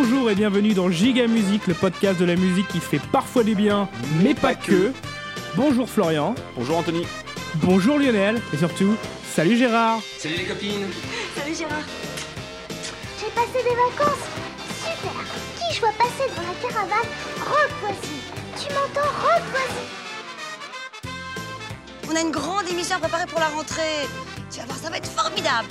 Bonjour et bienvenue dans Giga Musique, le podcast de la musique qui fait parfois du bien, mais pas que. Bonjour Florian, Bonjour Anthony. bonjour Lionel, et surtout, salut Gérard. Salut les copines Salut Gérard. J'ai passé des vacances. Super. Qui je vois passer devant la caravane Repoisi. Tu m'entends Repoisi. On a une grande émission préparée pour la rentrée. Tu vas voir, ça va être formidable.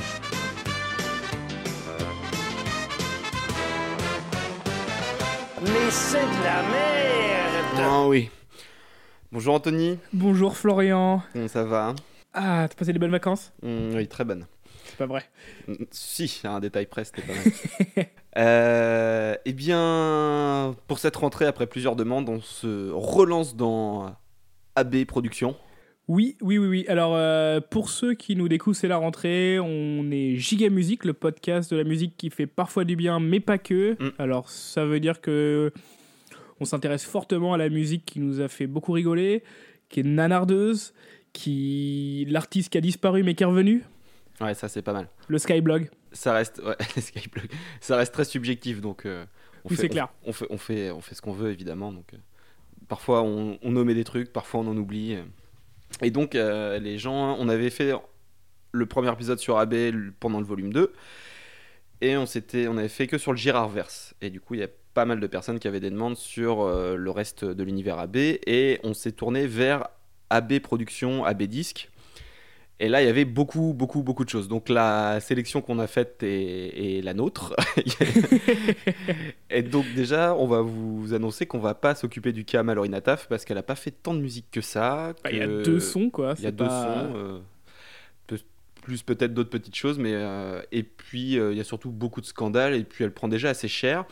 Mais c'est de la merde Ah oui. Bonjour Anthony. Bonjour Florian. Comment ça va? Ah, t'as passé des bonnes vacances? Hum, Oui, très bonne. C'est pas vrai. Hum, Si, un détail près, c'était pas mal. Euh, eh bien, pour cette rentrée, après plusieurs demandes, on se relance dans AB Productions. Oui, oui, oui, oui. Alors, euh, pour ceux qui nous découvrent, c'est la rentrée. On est Giga Musique, le podcast de la musique qui fait parfois du bien, mais pas que. Mm. Alors, ça veut dire que on s'intéresse fortement à la musique qui nous a fait beaucoup rigoler, qui est nanardeuse, qui l'artiste qui a disparu mais qui est revenu, Ouais, ça c'est pas mal. le Skyblog. Ça reste, ouais, Skyblog. ça reste très subjectif, donc euh, on Oui, c'est on- clair. On, fait, on fait, on fait ce qu'on veut évidemment. Donc, euh, parfois on, on nommait des trucs, parfois on en oublie. Et donc euh, les gens, on avait fait le premier épisode sur AB pendant le volume 2 et on s'était, on avait fait que sur le Girardverse. Et du coup il y a pas mal de personnes qui avaient des demandes sur euh, le reste de l'univers AB et on s'est tourné vers AB Productions, AB Disque. Et là, il y avait beaucoup, beaucoup, beaucoup de choses. Donc la sélection qu'on a faite est, est la nôtre. et donc déjà, on va vous annoncer qu'on va pas s'occuper du cas Mallory Nataf parce qu'elle a pas fait tant de musique que ça. Bah, Il y a deux sons, quoi. Il y a deux sons. euh, plus peut-être d'autres petites choses, mais euh, et puis euh, il y a surtout beaucoup de scandales et puis elle prend déjà assez cher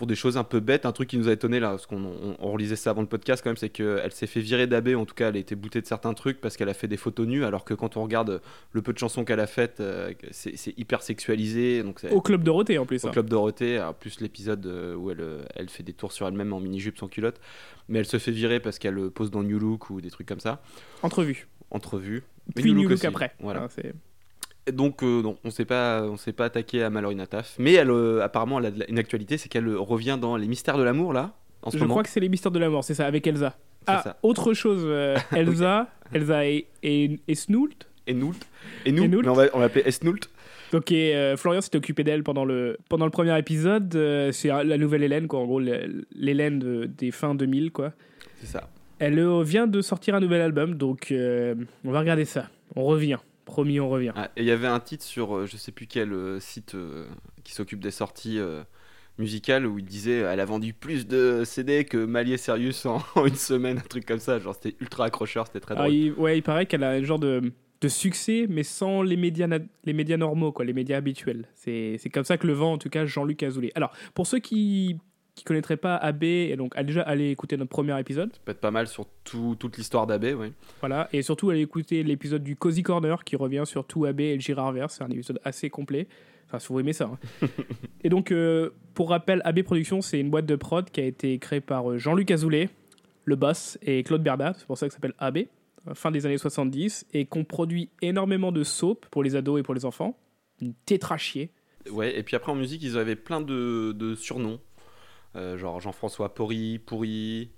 pour des choses un peu bêtes. Un truc qui nous a étonné là, parce qu'on on, on relisait ça avant le podcast quand même, c'est qu'elle s'est fait virer d'AB, en tout cas elle a été boutée de certains trucs parce qu'elle a fait des photos nues, alors que quand on regarde le peu de chansons qu'elle a faites, euh, c'est c'est hyper sexualisé. Donc c'est- Au Club Dorothée, en plus. au hein. Club Dorothée, alors plus l'épisode euh, où elle, euh, elle fait des tours sur elle-même en mini-jupe sans culotte, mais elle se fait virer parce qu'elle pose dans New Look ou des trucs comme ça, Entrevue. entrevue. Puis New Look après. Voilà. C'est- donc, euh, non, on s'est pas, pas attaqué à Mallory Nataf, mais elle, euh, apparemment, elle a une actualité, c'est qu'elle euh, revient dans Les Mystères de l'amour là, en ce Je moment. crois que c'est les mystères de la mort, c'est ça, avec Elsa. Ah, ça. autre chose, euh, Elsa, Elsa et, et, et Snoult. Et Noult. Et nous, Et Noult. mais on va, on l'appeler Esnoult. Ok, euh, Florian s'était occupé d'elle pendant le, pendant le premier épisode. c'est la nouvelle Hélène, quoi. En gros, l'Hélène de- des fins 2000, quoi. C'est ça. Elle vient de sortir un nouvel album, donc on va regarder ça. On revient. Promis, on revient. Ah, et il y avait un titre sur, euh, je sais plus quel euh, site euh, qui s'occupe des sorties musicales où il disait elle a vendu plus de CD que Malier Serious en, en une semaine, un truc comme ça. Genre c'était ultra accrocheur, c'était très Ah, drôle. il, ouais, il paraît qu'elle a un genre de, de succès, mais sans les médias, les médias normaux, quoi, les médias habituels. C'est c'est comme ça que le vend, en tout cas, Jean-Luc Azoulay. Alors, pour ceux qui qui connaîtraient pas AB, et donc à déjà aller écouter notre premier épisode, Ça peut être pas mal sur tout- toute l'histoire d'Abbé, oui. voilà, et surtout aller écouter l'épisode du Cozy Corner qui revient sur tout AB et le Girardverse, c'est un épisode assez complet. Enfin, si vous aimez ça. hein. et donc, euh, pour rappel, AB Productions, c'est une boîte de prod qui a été créée par euh, Jean-Luc Azoulay, le boss, et Claude Berda, c'est pour ça que ça s'appelle AB, euh, fin des années 70, et qu'on produit énormément de soap pour les ados et pour les enfants. Une tétrachier. Ouais, et puis après en musique, ils avaient plein de, de surnoms. Euh, genre Jean-François Porry, Pourri,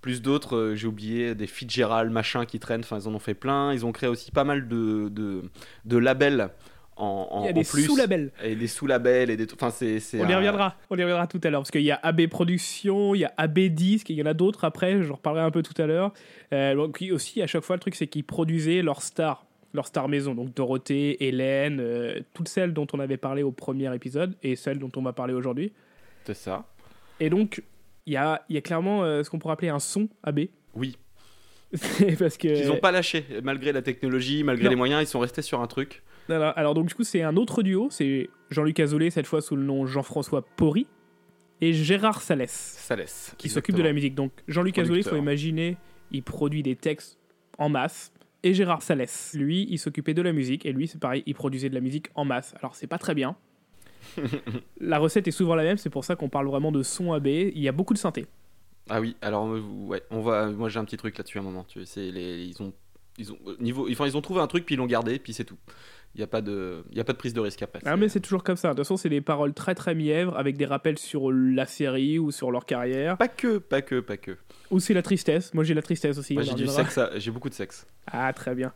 plus d'autres, euh, j'ai oublié, des Fitzgerald, machin qui traînent, enfin ils en ont fait plein. Ils ont créé aussi pas mal de, de, de labels en, en, Il y a des sous-labels. Et des sous-labels, et des... Enfin c'est... On y reviendra. On y reviendra tout à l'heure. Parce qu'il y a AB Productions, il y a AB Disque, il y en a d'autres après, j'en reparlerai un peu tout à l'heure. Euh, aussi, à chaque fois, le truc, c'est qu'ils produisaient leurs stars, leurs stars maison. Donc Dorothée, Hélène, euh, toutes celles dont on avait parlé au premier épisode, et celles dont on va parler aujourd'hui. C'est ça. Et donc, il y a, il y a clairement euh, ce qu'on pourrait appeler un son AB. Oui. Parce que... Ils ont pas lâché, malgré la technologie, malgré Non. les moyens, ils sont restés sur un truc. Voilà. Alors, donc, du coup, c'est un autre duo. C'est Jean-Luc Azoulay, cette fois sous le nom Jean-François Porry, et Gérard Salès. Laisse. qui s'occupe de la musique. Donc Jean-Luc Azoulay, il faut imaginer, il produit des textes en masse. Et Gérard Salès, lui, il s'occupait de la musique. Et lui, c'est pareil, il produisait de la musique en masse. Alors, c'est pas très bien. la recette est souvent la même, c'est pour ça qu'on parle vraiment de son AB. Il y a beaucoup de synthé. Ah oui, alors euh, ouais, on va. Moi j'ai un petit truc là-dessus à un moment. Tu sais, les, ils ont Ils ont, euh, niveau, enfin, ils ont trouvé un truc, puis ils l'ont gardé, puis c'est tout. Il n'y a, pas de- il y a pas de prise de risque après. Ah, mais c'est toujours comme ça. De toute façon, c'est des paroles très très mièvres avec des rappels sur la série ou sur leur carrière. Pas que, pas que, pas que. Ou c'est la tristesse. Moi, j'ai la tristesse aussi. Moi, j'ai du sexe, j'ai beaucoup de sexe. Ah, très bien.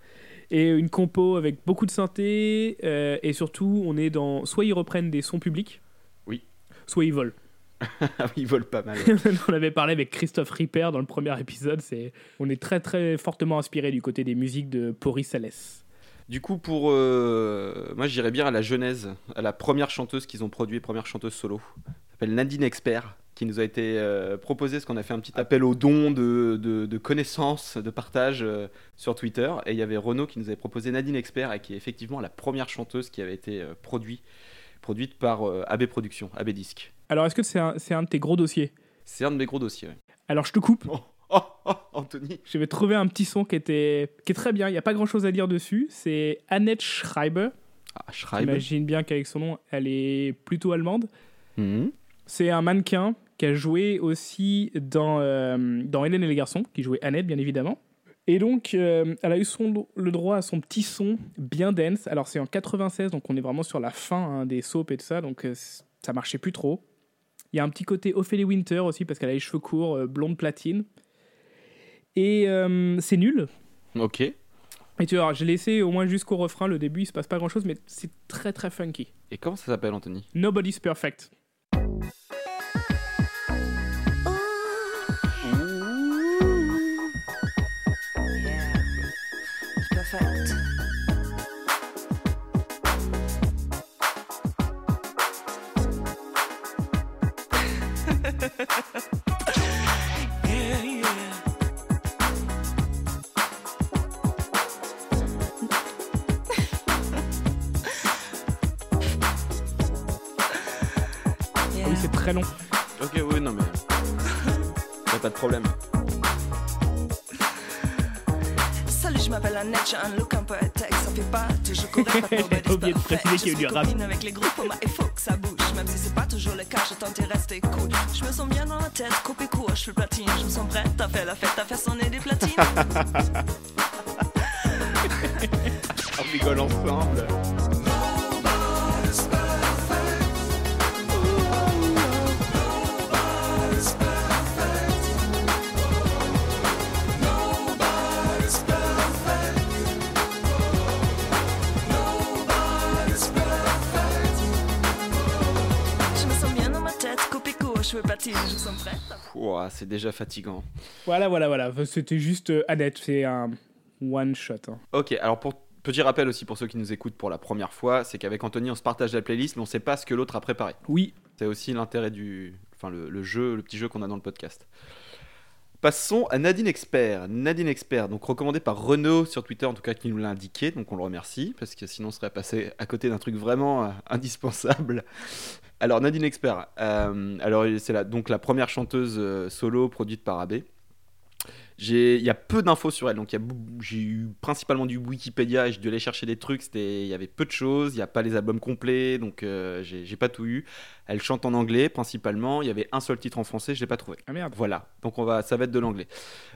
Et une compo avec beaucoup de synthé. euh, et surtout, on est dans. Soit ils reprennent des sons publics. Oui. Soit ils volent. Oui, ils volent pas mal. ouais. on avait parlé avec Christophe Ripper dans le premier épisode. C'est, on est très très fortement inspiré du côté des musiques de Pori Salès. Du coup, pour euh, moi, j'irais bien à la genèse, à la première chanteuse qu'ils ont produit, première chanteuse solo. Elle s'appelle Nadine Expert, qui nous a été euh, proposée, parce qu'on a fait un petit appel aux dons de, de, de connaissances, de partage euh, sur Twitter. Et il y avait Renaud qui nous avait proposé Nadine Expert, et qui est effectivement la première chanteuse qui avait été euh, produit- produite par AB Productions, AB Disc. Alors, est-ce que c'est un, c'est un de tes gros dossiers? C'est un de mes gros dossiers. ouais. Alors, je te coupe. Oh, oh, oh, Anthony Je vais trouver un petit son qui, était, qui est très bien. Il n'y a pas grand chose à dire dessus. C'est Annette Schreiber. ah, Schreiber. J'imagine bien qu'avec son nom, elle est plutôt allemande. Mhm. C'est un mannequin qui a joué aussi dans, euh, dans Hélène et les garçons, qui jouait Annette, bien évidemment. Et donc, euh, elle a eu son, le droit à son petit son bien dense. Alors, c'est en 96, donc on est vraiment sur la fin hein, des soaps et tout ça, donc euh, ça marchait plus trop. Il y a un petit côté Ophélie Winter aussi, parce qu'elle a les cheveux courts, euh, blonde platine. Et c'est nul. Ok. Et tu vois, j'ai laissé au moins jusqu'au refrain, le début, il se passe pas grand chose, mais c'est très très funky. Et comment ça s'appelle, Anthony? Nobody's perfect. J'ai oublié de préciser qu'il y a eu Je du suis rap. copine avec les groupes, il faut que ça bouge, même si c'est pas toujours le cas, je tente de rester cool. Je me sens bien dans la tête, coupé court, je suis platine, je me sens prête, t'as fait la fête, t'as fait sonner des platines. On rigole ensemble. C'est déjà fatigant. Voilà, voilà, voilà. C'était juste euh, Annette. C'est un one shot. hein. Ok, alors pour petit rappel aussi pour ceux qui nous écoutent pour la première fois, c'est qu'avec Anthony on se partage la playlist, mais on sait pas ce que l'autre a préparé. Oui. C'est aussi l'intérêt du, enfin le, le jeu, le petit jeu qu'on a dans le podcast. Passons à Nadine Expert. Nadine Expert, donc recommandé par Renaud sur Twitter, en tout cas qui nous l'a indiqué, donc on le remercie, parce que sinon on serait passé à côté d'un truc vraiment euh, indispensable. Alors Nadine Expert, euh, alors c'est la, donc la première chanteuse euh, solo produite par AB. J'ai- Il y a peu d'infos sur elle, donc j'ai eu principalement du Wikipédia et j'ai dû aller chercher des trucs. C'était, il y avait peu de choses, il n'y a pas les albums complets, donc euh, j'ai pas tout eu. Elle chante en anglais principalement. Il y avait un seul titre en français, je l'ai pas trouvé. Ah merde. Voilà, donc on va, ça va être de l'anglais.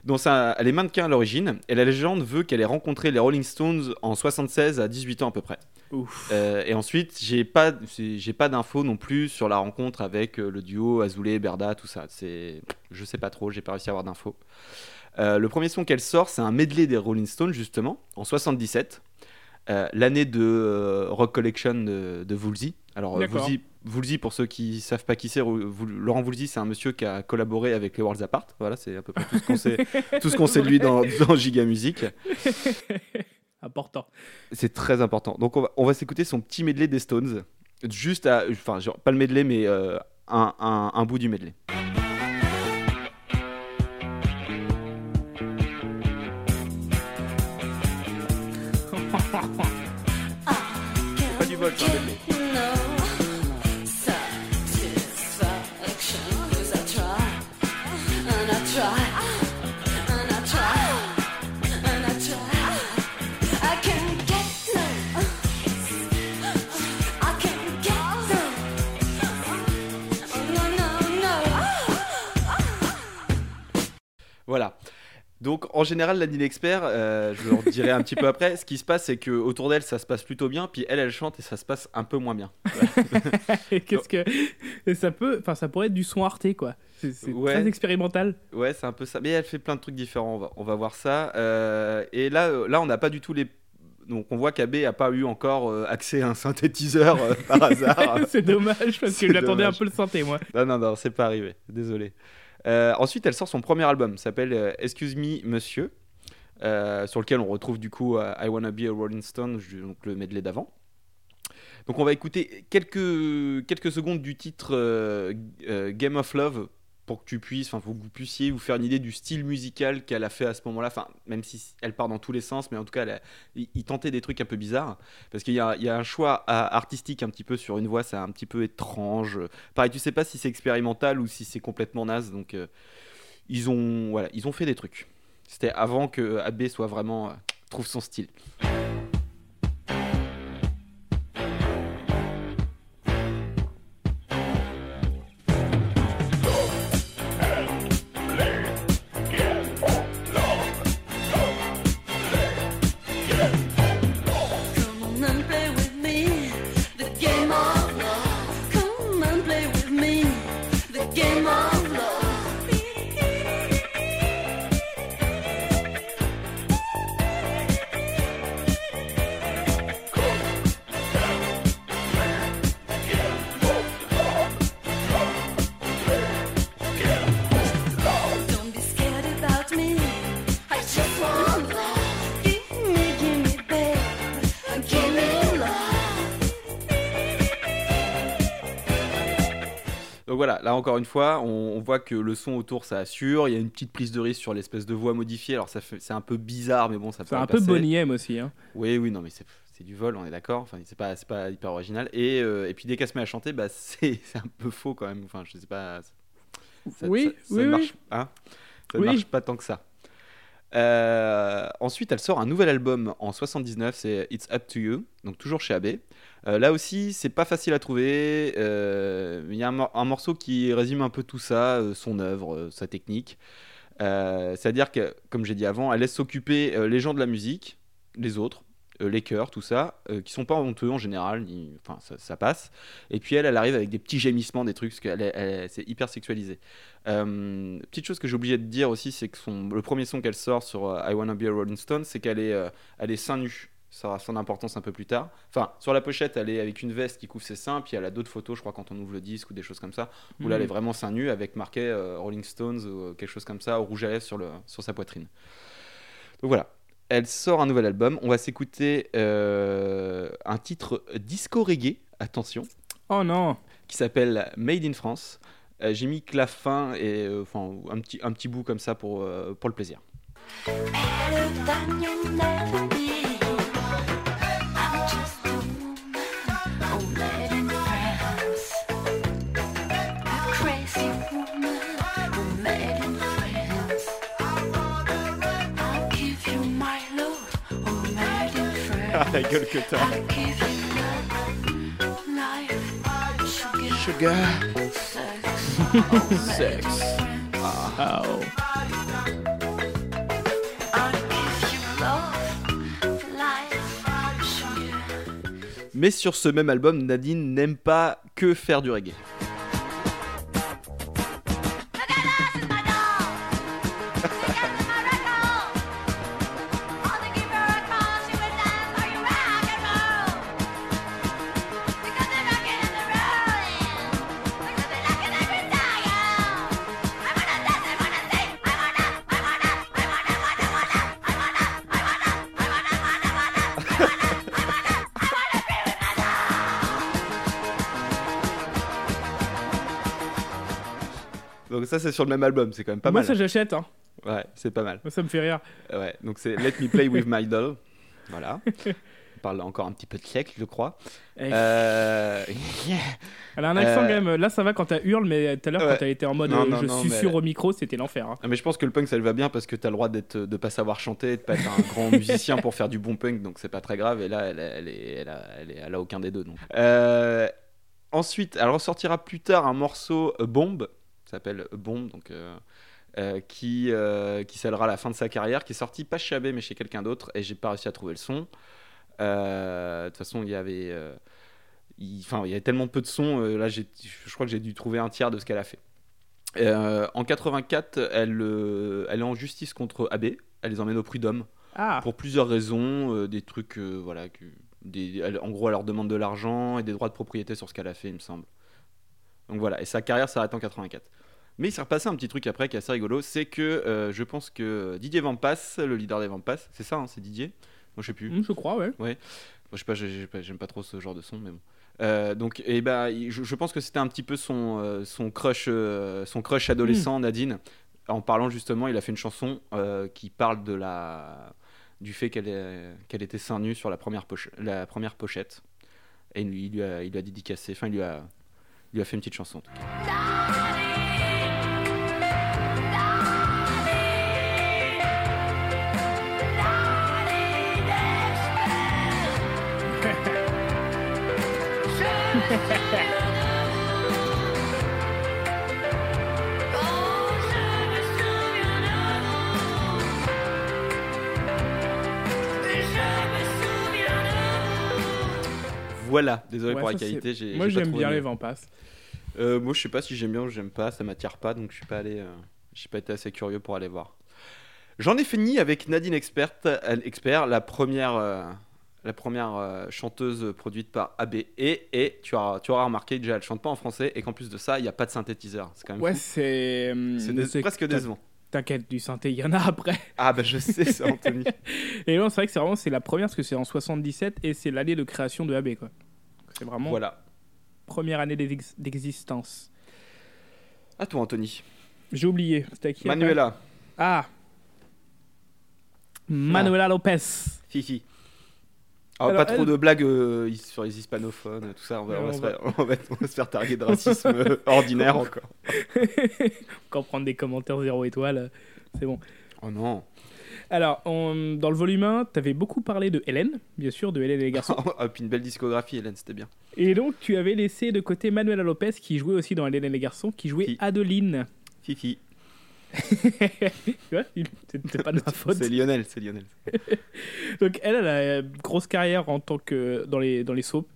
Donc ça, elle est mannequin à l'origine et la légende veut qu'elle ait rencontré les Rolling Stones en 76 à 18 ans à peu près. Ouf. Euh, et ensuite, j'ai pas, j'ai pas d'infos non plus sur la rencontre avec euh, le duo Azoulay, Berda, tout ça. C'est, je sais pas trop, j'ai pas réussi à avoir d'infos. Euh, le premier son qu'elle sort, c'est un medley des Rolling Stones justement en 77, euh, l'année de euh, Rock Collection de, de Woolsey. Alors. Woolsey, Woolsey, pour ceux qui savent pas qui c'est, Laurent Woolsey, c'est un monsieur qui a collaboré avec les Worlds Apart. Voilà, c'est à peu près tout ce qu'on sait, tout ce qu'on sait de lui dans, dans Giga Music. Important. C'est très important. Donc on va, on va s'écouter son petit medley des Stones. Juste à. Enfin, pas le medley, mais un, un- un bout du medley. Pas du c'est un medley. Voilà. Donc en général, Nadine Expert, euh, je le redirai un petit peu après, ce qui se passe, c'est que autour d'elle, ça se passe plutôt bien, puis elle, elle chante et ça se passe un peu moins bien. Qu'est-ce que et ça peut, enfin ça pourrait être du son Arte quoi. C'est Ouais. très expérimental. Ouais, c'est un peu ça. Mais elle fait plein de trucs différents, on va, on va voir ça. Euh, et là, euh, là on n'a pas du tout les... Donc on voit qu'AB a pas eu encore euh, accès à un synthétiseur euh, par hasard. c'est dommage parce que j'attendais un peu le synthé moi. Non, non, non, c'est pas arrivé. Désolé. Euh, ensuite, elle sort son premier album, s'appelle euh, Excuse Me Monsieur, euh, sur lequel on retrouve du coup I Wanna Be a Rolling Stone, donc le medley d'avant. Donc on va écouter quelques, quelques secondes du titre Game of Love pour que tu puisses, enfin, pour que vous puissiez vous faire une idée du style musical qu'elle a fait à ce moment-là. Enfin, même si elle part dans tous les sens, mais en tout cas, elle a- il, tentait des trucs un peu bizarres parce qu'il y a, un choix artistique un petit peu sur une voix, c'est un petit peu étrange. Pareil, tu sais pas si c'est expérimental ou si c'est complètement naze, donc euh, ils ont, voilà, ils ont fait des trucs. C'était avant que AB soit vraiment euh, trouve son style. Voilà, là encore une fois, on, on voit que le son autour ça assure. Il y a une petite prise de risque sur l'espèce de voix modifiée. Alors ça c'est un peu bizarre, mais bon, ça C'est un peu. Bonnie M aussi. Hein. Oui, oui, non, mais c'est, c'est du vol, on est d'accord. Enfin, c'est pas, pas hyper original. Et, euh, et puis dès qu'elle se met à chanter, bah, c'est, un peu faux quand même. Enfin, je sais pas. ça- Oui, ça, ça oui, marche, hein ça ne marche pas tant que ça. Euh, ensuite, elle sort un nouvel album en 79, c'est It's Up to You, donc toujours chez AB. Euh, là aussi, c'est pas facile à trouver. euh, Il y a un, mor- un morceau qui résume un peu tout ça, euh, son œuvre, sa technique. C'est-à-dire que, comme j'ai dit avant, elle laisse s'occuper les gens de la musique, les autres, les chœurs, tout ça, qui sont pas honteux en général, enfin ça, passe. Et puis elle, elle arrive avec des petits gémissements, des trucs, parce qu'elle est- elle- c'est hyper sexualisé. Petite chose que j'ai oublié de dire aussi, c'est que le premier son qu'elle sort sur I Wanna Be a Rolling Stone, c'est qu'elle est, elle est seins nus. Ça aura son importance un peu plus tard. Enfin, sur la pochette, elle est avec une veste qui couvre ses seins, puis elle a d'autres photos, je crois, quand on ouvre le disque ou des choses comme ça, où là, elle est Mhm. vraiment seins nus avec marqué euh, Rolling Stones ou euh, quelque chose comme ça, au rouge à lèvres sur, le, sur sa poitrine. Donc voilà. Elle sort un nouvel album. On va s'écouter euh, un titre disco reggae, attention, Oh non. qui s'appelle Made in France. Euh, J'ai mis que la fin et euh, enfin un petit un petit bout comme ça pour euh, pour le plaisir. La gueule que t'as. Sugar, sex. Ah, oh. Mais sur ce même album, Nadine n'aime pas que faire du reggae. Ça c'est sur le même album, c'est quand même pas Moi mal. ça j'achète. Hein. Ouais, c'est pas mal. Moi ça me fait rire. Ouais, donc c'est Let Me Play With My Doll. Voilà. On parle encore un petit peu de siècle, je crois. Eh, Euh, Elle a un accent euh, quand même. Là ça va quand t'as hurle, mais tout à l'heure Ouais. quand t'as été en mode Non, euh, non, je non, mais elle- au micro, c'était l'enfer. hein. Mais je pense que le punk ça lui va bien parce que t'as le droit d'être, de pas savoir chanter, de pas être un grand musicien pour faire du bon punk, donc c'est pas très grave. Et là, elle, elle, est, elle, a, elle, est- elle a aucun des deux. Donc. Euh, ensuite, elle ressortira plus tard un morceau Bombe, s'appelle Bombe, donc. euh, euh, qui, euh, qui scellera la fin de sa carrière, qui est sorti pas chez AB mais chez quelqu'un d'autre, et j'ai pas réussi à trouver le son. De toute façon, il y avait. il, enfin, il y avait tellement peu de sons, là je crois que j'ai dû trouver un tiers de ce qu'elle a fait. En 84, elle, elle est en justice contre AB, elle les emmène au prud'homme Ah, pour plusieurs raisons, euh, des trucs, euh, voilà, que, des, elle- en gros, elle leur demande de l'argent et des droits de propriété sur ce qu'elle a fait, il me semble. Donc voilà, et sa carrière s'arrête en 84. Mais il s'est repassé un petit truc après qui est assez rigolo, c'est que euh, je pense que Didier Vampas, le leader des Vampas, c'est ça, hein, c'est Didier? Moi je sais plus. hmm, je crois, ouais. Moi, je sais pas, j'ai- j'ai pas- j'aime pas trop ce genre de son, mais bon. Euh, donc, et ben, il- je, je pense que c'était un petit peu son, euh, son crush, euh, son crush adolescent, Nadine. En parlant justement, il a fait une chanson qui parle de la, du fait qu'elle était seins nus sur la première, poche- la première pochette. Et il, lui- il lui a, il lui a dédicacé, enfin, il lui a, il lui a fait une petite chanson. en tout cas. Voilà, désolé Ouais, pour la qualité. j'ai- Moi, j'aime bien les Vampas. Euh, moi, je sais pas si j'aime bien ou j'aime pas, ça m'attire pas, donc je suis pas allé, euh, j'ai pas été assez curieux pour aller voir. J'en ai fini avec Nadine Expert, euh, Expert la première, euh, la première euh, chanteuse produite par AB. Et, et tu, as, tu auras remarqué déjà, elle chante pas en français et qu'en plus de ça, il n'y a pas de synthétiseur. C'est quand même Ouais, c'est. c'est dé- presque décevant. T'inquiète, du synthé, il y en a après. Ah bah je sais ça, Anthony. Et non, c'est vrai que c'est vraiment c'est la première parce que c'est en 77 et c'est l'année de création de AB quoi. C'est vraiment voilà. première année d'ex- d'existence. À toi, Anthony. J'ai oublié. C'était à qui après? Manuela, Ah. Manuela Lopez. Fifi. Ah, Alors, pas trop de blagues euh, sur les hispanophones, tout ça. On va, on va se, faire, on va- on va se faire targuer de racisme euh, ordinaire encore. Encore prendre des commentaires 0 étoiles, c'est bon. Oh non. Alors, on- dans le volume 1, t'avais beaucoup parlé de Hélène, bien sûr, de Hélène et les garçons. Ah, puis une belle discographie, Hélène, c'était bien. et donc, tu avais laissé de côté Manuela Lopez, qui jouait aussi dans Hélène et les garçons, qui jouait Qui Adeline. Fifi. tu vois, c'était pas de ma faute. C'est Lionel, c'est Lionel. Donc elle, elle a une grosse carrière en tant que dans les dans les soaps.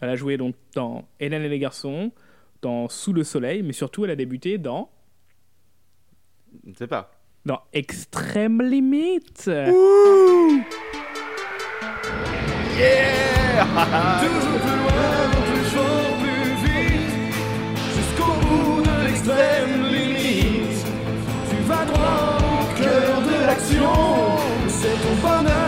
Elle a joué donc dans Hélène et les garçons, dans Sous le soleil, mais surtout elle a débuté dans Je ne sais pas. dans Extrême Limite. Toujours plus loin, toujours plus vite, jusqu'au bout de l'extrême l'action. C'est ton bonheur,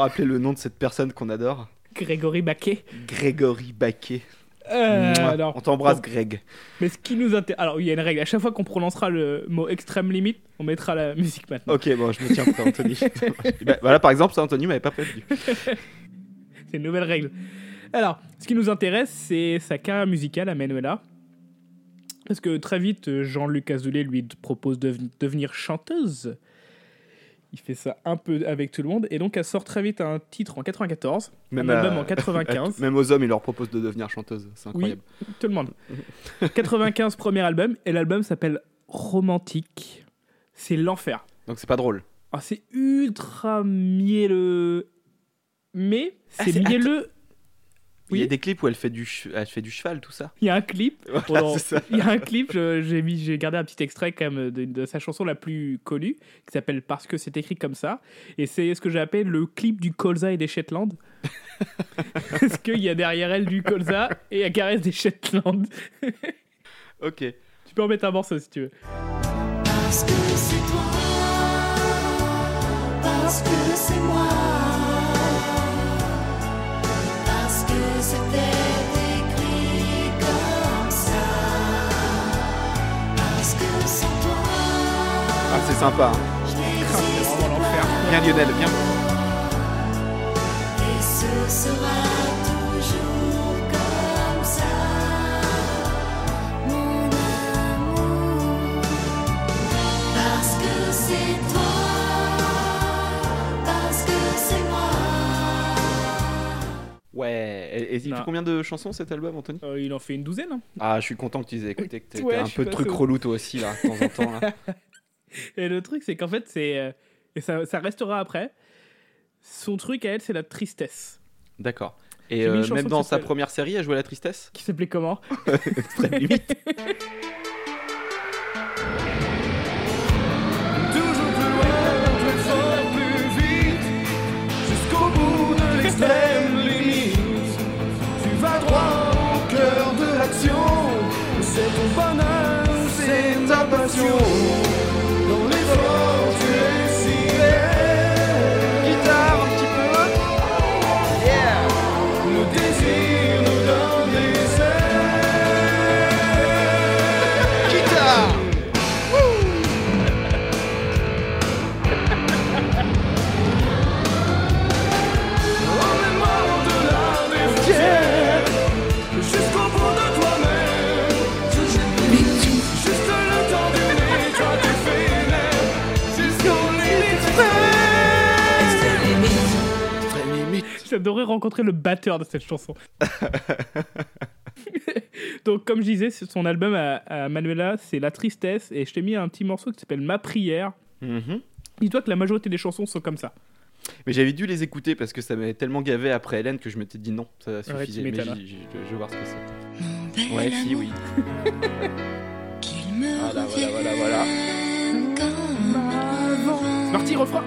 rappeler le nom de cette personne qu'on adore Grégory Baquet. Grégory Baquet. Euh, alors, On t'embrasse, Greg. mais ce qui nous intéresse, alors il y a une règle. À chaque fois qu'on prononcera le mot Extrême Limite, on mettra la musique maintenant. Ok, bon, je me tiens prêt, Anthony. Bah, voilà, par exemple, ça, Anthony m'avait pas prévenu. C'est une nouvelle règle. Alors, ce qui nous intéresse, c'est sa carrière musicale à Manuela. Parce que très vite, Jean-Luc Azoulay lui propose de devenir chanteuse. Il fait ça un peu avec tout le monde. Et donc, elle sort très vite un titre en 94, un à- album en 95. Même aux hommes, ils leur proposent de devenir chanteuse. C'est incroyable. Tout le monde. 95, premier album. Et l'album s'appelle Romantique. C'est l'enfer. Donc c'est pas drôle. Ah, c'est ultra mielleux. Mais Ah, c'est c'est- mielleux. Il y a des clips où elle fait du, ch- elle fait du cheval, tout ça. Il y a un clip Voilà, c'est ça. Il y a un clip, je- j'ai mis, j'ai gardé un petit extrait quand même de, de sa chanson la plus connue, qui s'appelle Parce que c'est écrit comme ça, et c'est ce que j'appelle le clip du colza et des Shetland. Parce qu'il y a derrière elle du colza et elle caresse des Shetland. Ok. Tu peux en mettre un morceau si tu veux. Parce que c'est toi, parce que c'est moi, c'est sympa. hein. Bien Lionel, bien. Et ce sera toujours comme ça, mon amour. Parce que c'est toi, parce que c'est moi. Ouais. Et, et il Non. fait combien de chansons cet album, Anthony? Euh, il en fait une douzaine. hein. Ah, je suis content que tu les aies écoutés, que t'aies Ouais, un peu de au- relous toi aussi, là, de temps en temps. là. Et le truc, c'est qu'en fait, c'est. euh, et ça, ça restera après. Son truc à elle, c'est la tristesse. D'accord. Et euh, même dans sa première série, elle jouait la tristesse? Qui s'appelait comment? Extrême limite. Toujours plus loin, plus fort, plus vite, jusqu'au bout de l'extrême limite. Tu vas droit au cœur de l'action. C'est ton bonheur, c'est ta passion. Limite. J'adorerais rencontrer le batteur de cette chanson. Donc, comme je disais, son album à, à Manuela, c'est La Tristesse. Et je t'ai mis un petit morceau qui s'appelle Ma Prière. Mhm. Dis-toi que la majorité des chansons sont comme ça. Mais j'avais dû les écouter parce que ça m'avait tellement gavé après Hélène que je m'étais dit non, ça suffisait. Mais je je vais voir ce que c'est. Ouais, si, oui. qu'il me Voilà, voilà, voilà, voilà. C'est parti, refrain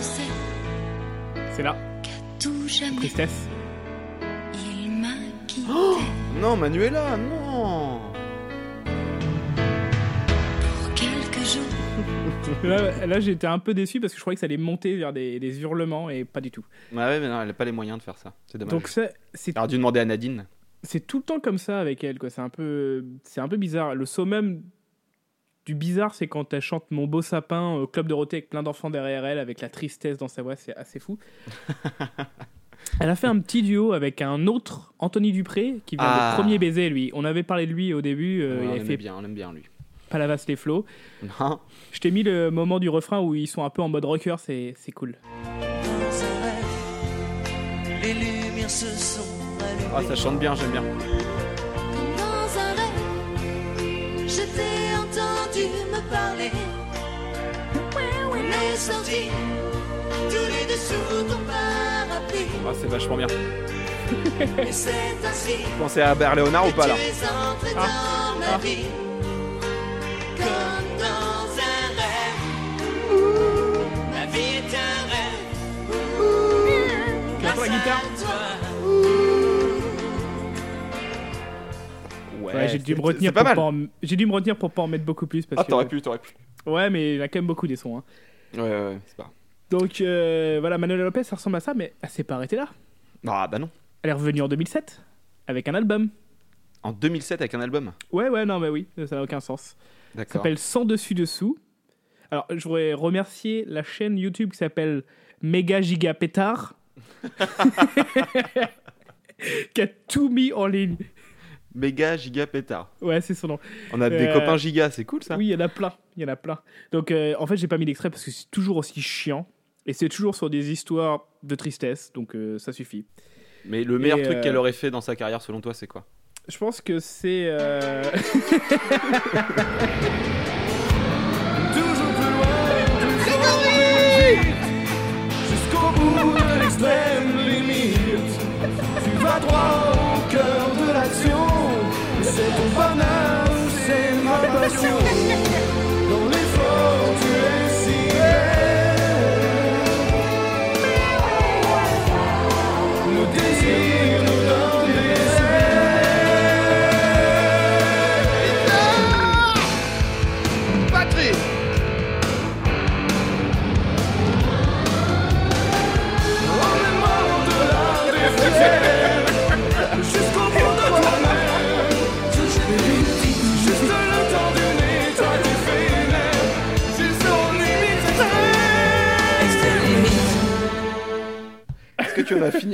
sais C'est là, qu'à tout jamais Tristesse. il m'a quitté. Non, Manuela, non. Là, là, j'étais un peu déçu parce que je croyais que ça allait monter vers des, des hurlements et pas du tout. Ouais, ouais, mais non, elle a pas les moyens de faire ça. C'est dommage. Donc, ça- c'est dû demander à Nadine. c'est tout le temps comme ça avec elle quoi c'est un peu c'est un peu bizarre le summum du bizarre c'est quand elle chante mon beau sapin au club de Dorothée avec plein d'enfants derrière elle avec la tristesse dans sa voix c'est assez fou elle a fait un petit duo avec un autre Anthony Dupré qui vient Ah. de premier baiser lui on avait parlé de lui au début euh, Ouais, il on aimait fait bien, on aime bien lui. Palavas les flots Non. je t'ai mis le moment du refrain où ils sont un peu en mode rocker c'est c'est cool les lumières se sont allumées. Ah, ça chante bien, j'aime bien. dans un rêve, je t'ai entendu me parler. On est sortis tous les deux sous ton parapluie. Ah, c'est vachement bien. Et c'est ainsi pensez à Hubert Léonard ou pas là Ah. Ouais, Ouais, j'ai dû me retenir pas pour mal. pas en- j'ai dû me retenir pour pas en mettre beaucoup plus parce Ah, que t'aurais pu, t'aurais pu. ouais mais il y a quand même beaucoup des sons hein. Ouais, ouais, ouais, c'est pas. Donc euh, voilà, Manuel Lopez, ça ressemble à ça, mais elle s'est pas arrêtée là. Ah, bah non. Elle est revenue en 2007 avec un album. En 2007 avec un album? Ouais, ouais, non, mais oui, ça n'a aucun sens. Ça D'accord. s'appelle Sans Dessus Dessous. Alors, je voudrais remercier la chaîne YouTube qui s'appelle Méga Giga Pétard. qui a tout mis en ligne. Méga giga pétard. Ouais, c'est son nom. On a des Euh, copains giga, c'est cool ça. Oui, il y en a plein. Il y en a plein. Donc, euh, en fait, j'ai pas mis d'extrait parce que c'est toujours aussi chiant. Et c'est toujours sur des histoires de tristesse. Donc, euh, ça suffit. Mais le meilleur Et, truc euh, qu'elle aurait fait dans sa carrière selon toi, c'est quoi? Je pense que c'est. euh,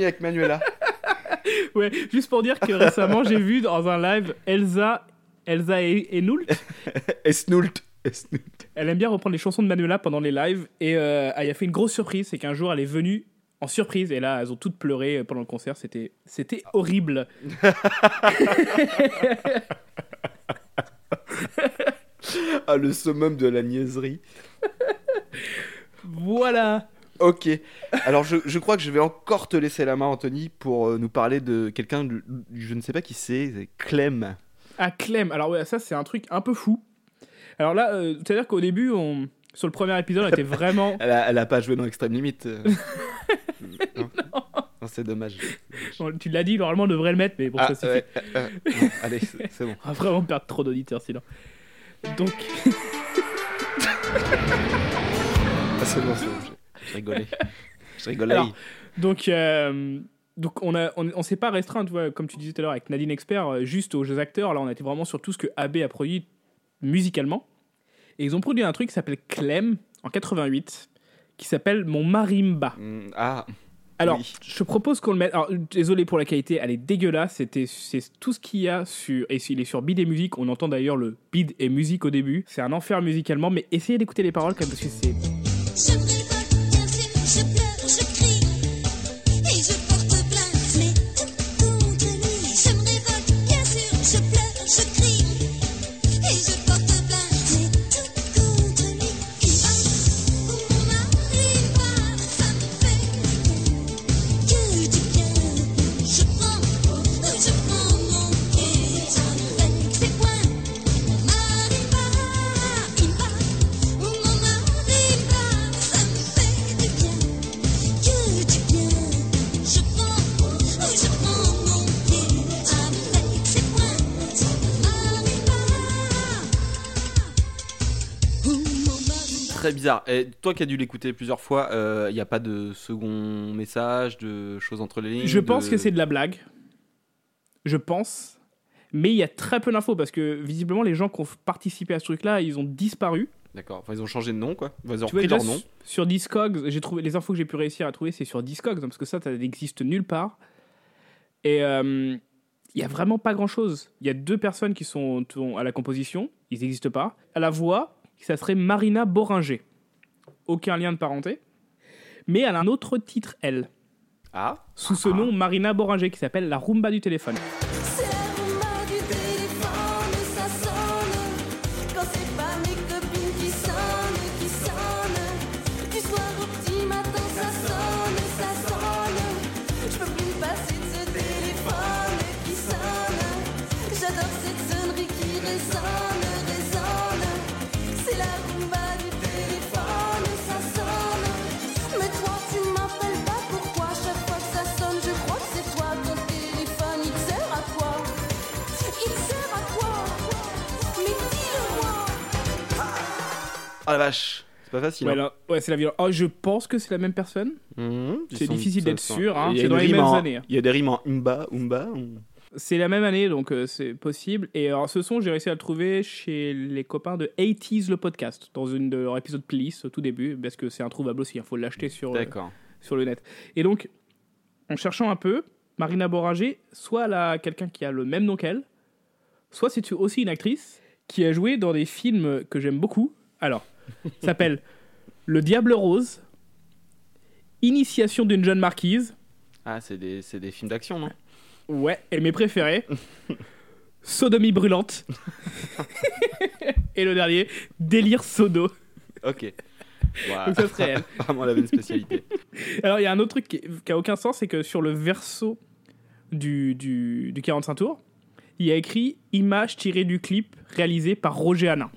avec Manuela. Ouais, juste pour dire que récemment, j'ai vu dans un live Elsa, Elsa et, et Noult. Esnoult. Esnoult. Elle aime bien reprendre les chansons de Manuela pendant les lives. Et euh, elle a fait une grosse surprise c'est qu'un jour, elle est venue en surprise. Et là, elles ont toutes pleuré pendant le concert. C'était, c'était horrible. Ah, le summum de la niaiserie. Voilà. Ok. Alors, je, je crois que je vais encore te laisser la main, Anthony, pour euh, nous parler de quelqu'un, je ne sais pas qui c'est, Clem. À Clem. Alors, ouais, ça, c'est un truc un peu fou. Alors là, euh, c'est-à-dire qu'au début, on... sur le premier épisode, on était vraiment. Elle a, elle a pas joué dans Extreme Limit. euh. non, Non, c'est dommage. tu l'as dit, normalement, on devrait le mettre, mais bon, Ah, ça suffit. euh, euh, non, allez, c'est c'est bon. On va vraiment perdre trop d'auditeurs sinon. Donc, Ah, c'est bon, c'est bon. Je, rigolais. Je rigolais. Alors, donc, euh, donc on a, on, on s'est pas restreint, tu vois, comme tu disais tout à l'heure avec Nadine Expert, euh, juste aux jeux acteurs. Là, on était vraiment sur tout ce que AB a produit musicalement. Et ils ont produit un truc qui s'appelle Clem en 88, qui s'appelle Mon Marimba. Mm, Ah, Alors, Oui. je propose qu'on le mette. Alors, désolé pour la qualité, elle est dégueulasse. C'était, c'est tout ce qu'il y a sur. Et il est sur Bid et Musique. On entend d'ailleurs le Bid et Musique au début. C'est un enfer musicalement, mais essayez d'écouter les paroles quand même parce que c'est. Très bizarre. Et toi qui as dû l'écouter plusieurs fois, il n'y a pas de second message, de choses entre les lignes Je pense que c'est de la blague. Je pense. Mais il y a très peu d'infos parce que visiblement, les gens qui ont participé à ce truc-là, ils ont disparu. D'accord. Enfin, ils ont changé de nom, quoi. Ils ont Tu repris leur nom. su- sur Discogs, j'ai trouvé les infos que j'ai pu réussir à trouver, c'est sur Discogs, hein, parce que ça, ça n'existe nulle part. Et euh, il y a vraiment pas grand-chose. Il y a deux personnes qui sont à la composition, ils n'existent pas. À la voix, ça serait Marina Boringer. Aucun lien de parenté. Mais elle a un autre titre, elle, Ah, sous ce nom Marina Boringer, qui s'appelle La Rumba du téléphone. Ah la vache. C'est pas facile. Ouais, hein. ouais, c'est la violence. Oh, je pense que c'est la même personne. Mhm, C'est difficile d'être sûr, hein, Il y a c'est dans les mêmes en- années, hein. Il y a des rimes en umba, umba. ou- C'est la même année, donc euh, c'est possible. Et alors, ce son, j'ai réussi à le trouver chez les copains de 80s le podcast, dans une de leurs épisodes playlist au tout début, parce que c'est introuvable aussi, il faut l'acheter sur, euh, D'accord. sur le net. Et donc, en cherchant un peu, Marina Boringer, soit elle a quelqu'un qui a le même nom qu'elle, soit c'est aussi une actrice qui a joué dans des films que j'aime beaucoup. Alors, s'appelle Le Diable Rose, Initiation d'une jeune marquise, Ah, c'est des, des films d'action, non? Ouais, et mes préférés. Sodomie brûlante. et le dernier, délire sodo. Ok. Voilà. Donc ça serait elle. Vraiment, elle avait une spécialité. Alors il y a un autre truc qui, qui a aucun sens, c'est que sur le verso du, du, du 45 tours, il y a écrit image tirée du clip réalisé par Roger Hanin.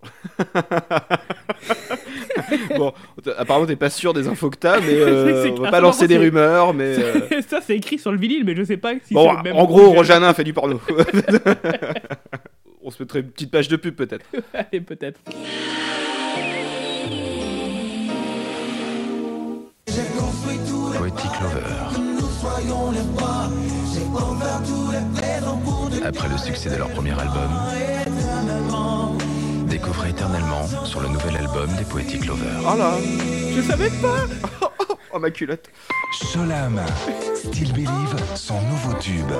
bon, apparemment, t'es pas sûr des infos que t'as, mais euh, on va pas lancer des rumeurs, mais. euh, ça c'est écrit sur le vinyle, mais je sais pas si Bon, c'est le même en gros, Rojanin fait du porno. On se mettrait une petite page de pub, peut-être. Allez, peut-être. Poetic Lover. Après le succès de leur premier album, découvrez éternellement sur le nouvel album des Poetic Lovers. Oh là Je savais pas Oh ma culotte. Solama, Still Believe, son nouveau tube.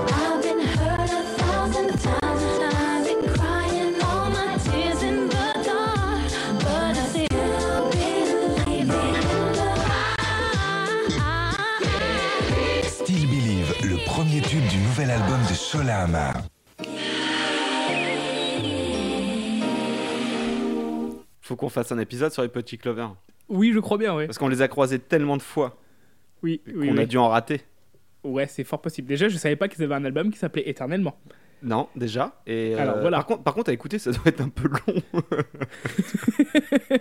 Still believe le premier tube du nouvel album de Solama. Faut qu'on fasse un épisode sur les petits clovers. Oui, je crois bien, ouais. Parce qu'on les a croisés tellement de fois Oui, qu'on oui, a oui. dû en rater. Ouais, c'est fort possible. Déjà, je savais pas qu'ils avaient un album qui s'appelait Éternellement. Non, déjà. Et euh, Alors, voilà. par, contre, par contre, à écouter, ça doit être un peu long.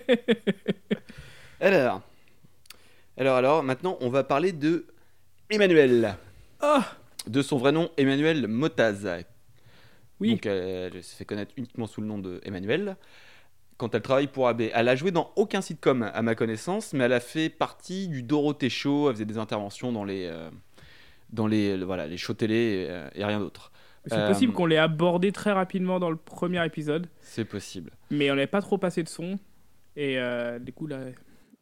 alors, alors, alors, maintenant, on va parler de Emmanuel. Ah De son vrai nom, Emmanuel Motaz. Oui. Donc, euh, elle se fait connaître uniquement sous le nom de Emmanuel. Quand elle travaille pour AB, elle a joué dans aucun sitcom à ma connaissance, mais elle a fait partie du Dorothée Show. Elle faisait des interventions dans les, euh, dans les, voilà, les shows télé et, euh, et rien d'autre. C'est Euh, possible qu'on l'ait abordé très rapidement dans le premier épisode, C'est possible. mais on n'avait pas trop passé de son. Et euh, du coup, là,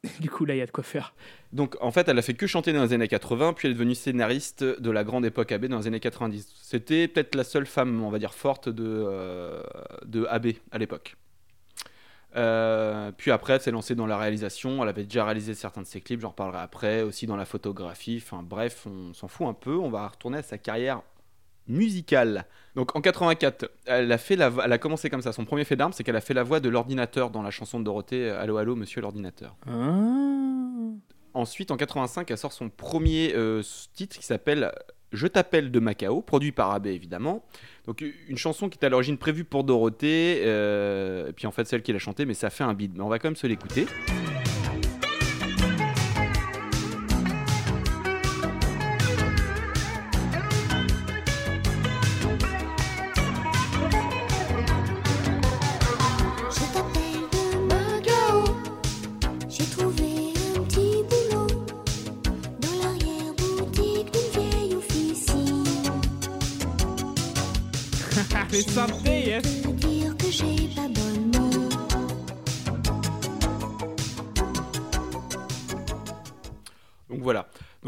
du coup, là, il y a de quoi faire. Donc en fait, elle a fait que chanter dans les années 80, puis elle est devenue scénariste de la grande époque AB dans les années 90. C'était peut-être la seule femme, on va dire, forte de, euh, de AB à l'époque. Euh, puis après, elle s'est lancée dans la réalisation. Elle avait déjà réalisé certains de ses clips, j'en reparlerai après. Aussi dans la photographie. Enfin bref, on s'en fout un peu. On va retourner à sa carrière musicale. Donc en 84, elle a, fait la, elle a commencé comme ça. Son premier fait d'armes, c'est qu'elle a fait la voix de l'ordinateur dans la chanson de Dorothée Allô, allô, monsieur l'ordinateur. Ensuite, en 85, elle sort son premier euh, titre qui s'appelle Je t'appelle de Macao, produit par AB évidemment. Donc une chanson qui est à l'origine prévue pour Dorothée, euh, et puis en fait celle qui l'a chantée, mais ça fait un bide. Mais on va quand même se l'écouter.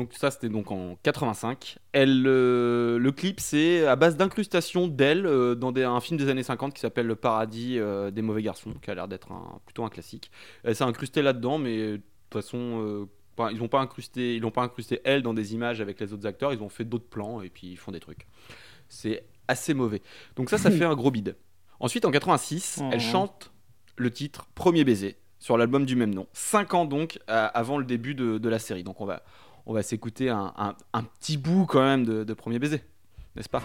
Donc ça c'était donc en 85. Elle, euh, le clip c'est à base d'incrustation d'elle euh, dans des- un film des années 50 qui s'appelle Le Paradis euh, des mauvais garçons, qui a l'air d'être un, plutôt un classique. Elle s'est incrustée là-dedans, mais de toute façon pas- ils n'ont pas incrusté, ils l'ont pas incrusté elle dans des images avec les autres acteurs. Ils ont fait d'autres plans et puis ils font des trucs. C'est assez mauvais. Donc ça ça fait un gros bide. Ensuite en 86, elle chante le titre Premier baiser sur l'album du même nom. Cinq ans donc euh, avant le début de, de la série. Donc on va, on va s'écouter un, petit bout quand même de Premier baiser, n'est-ce pas?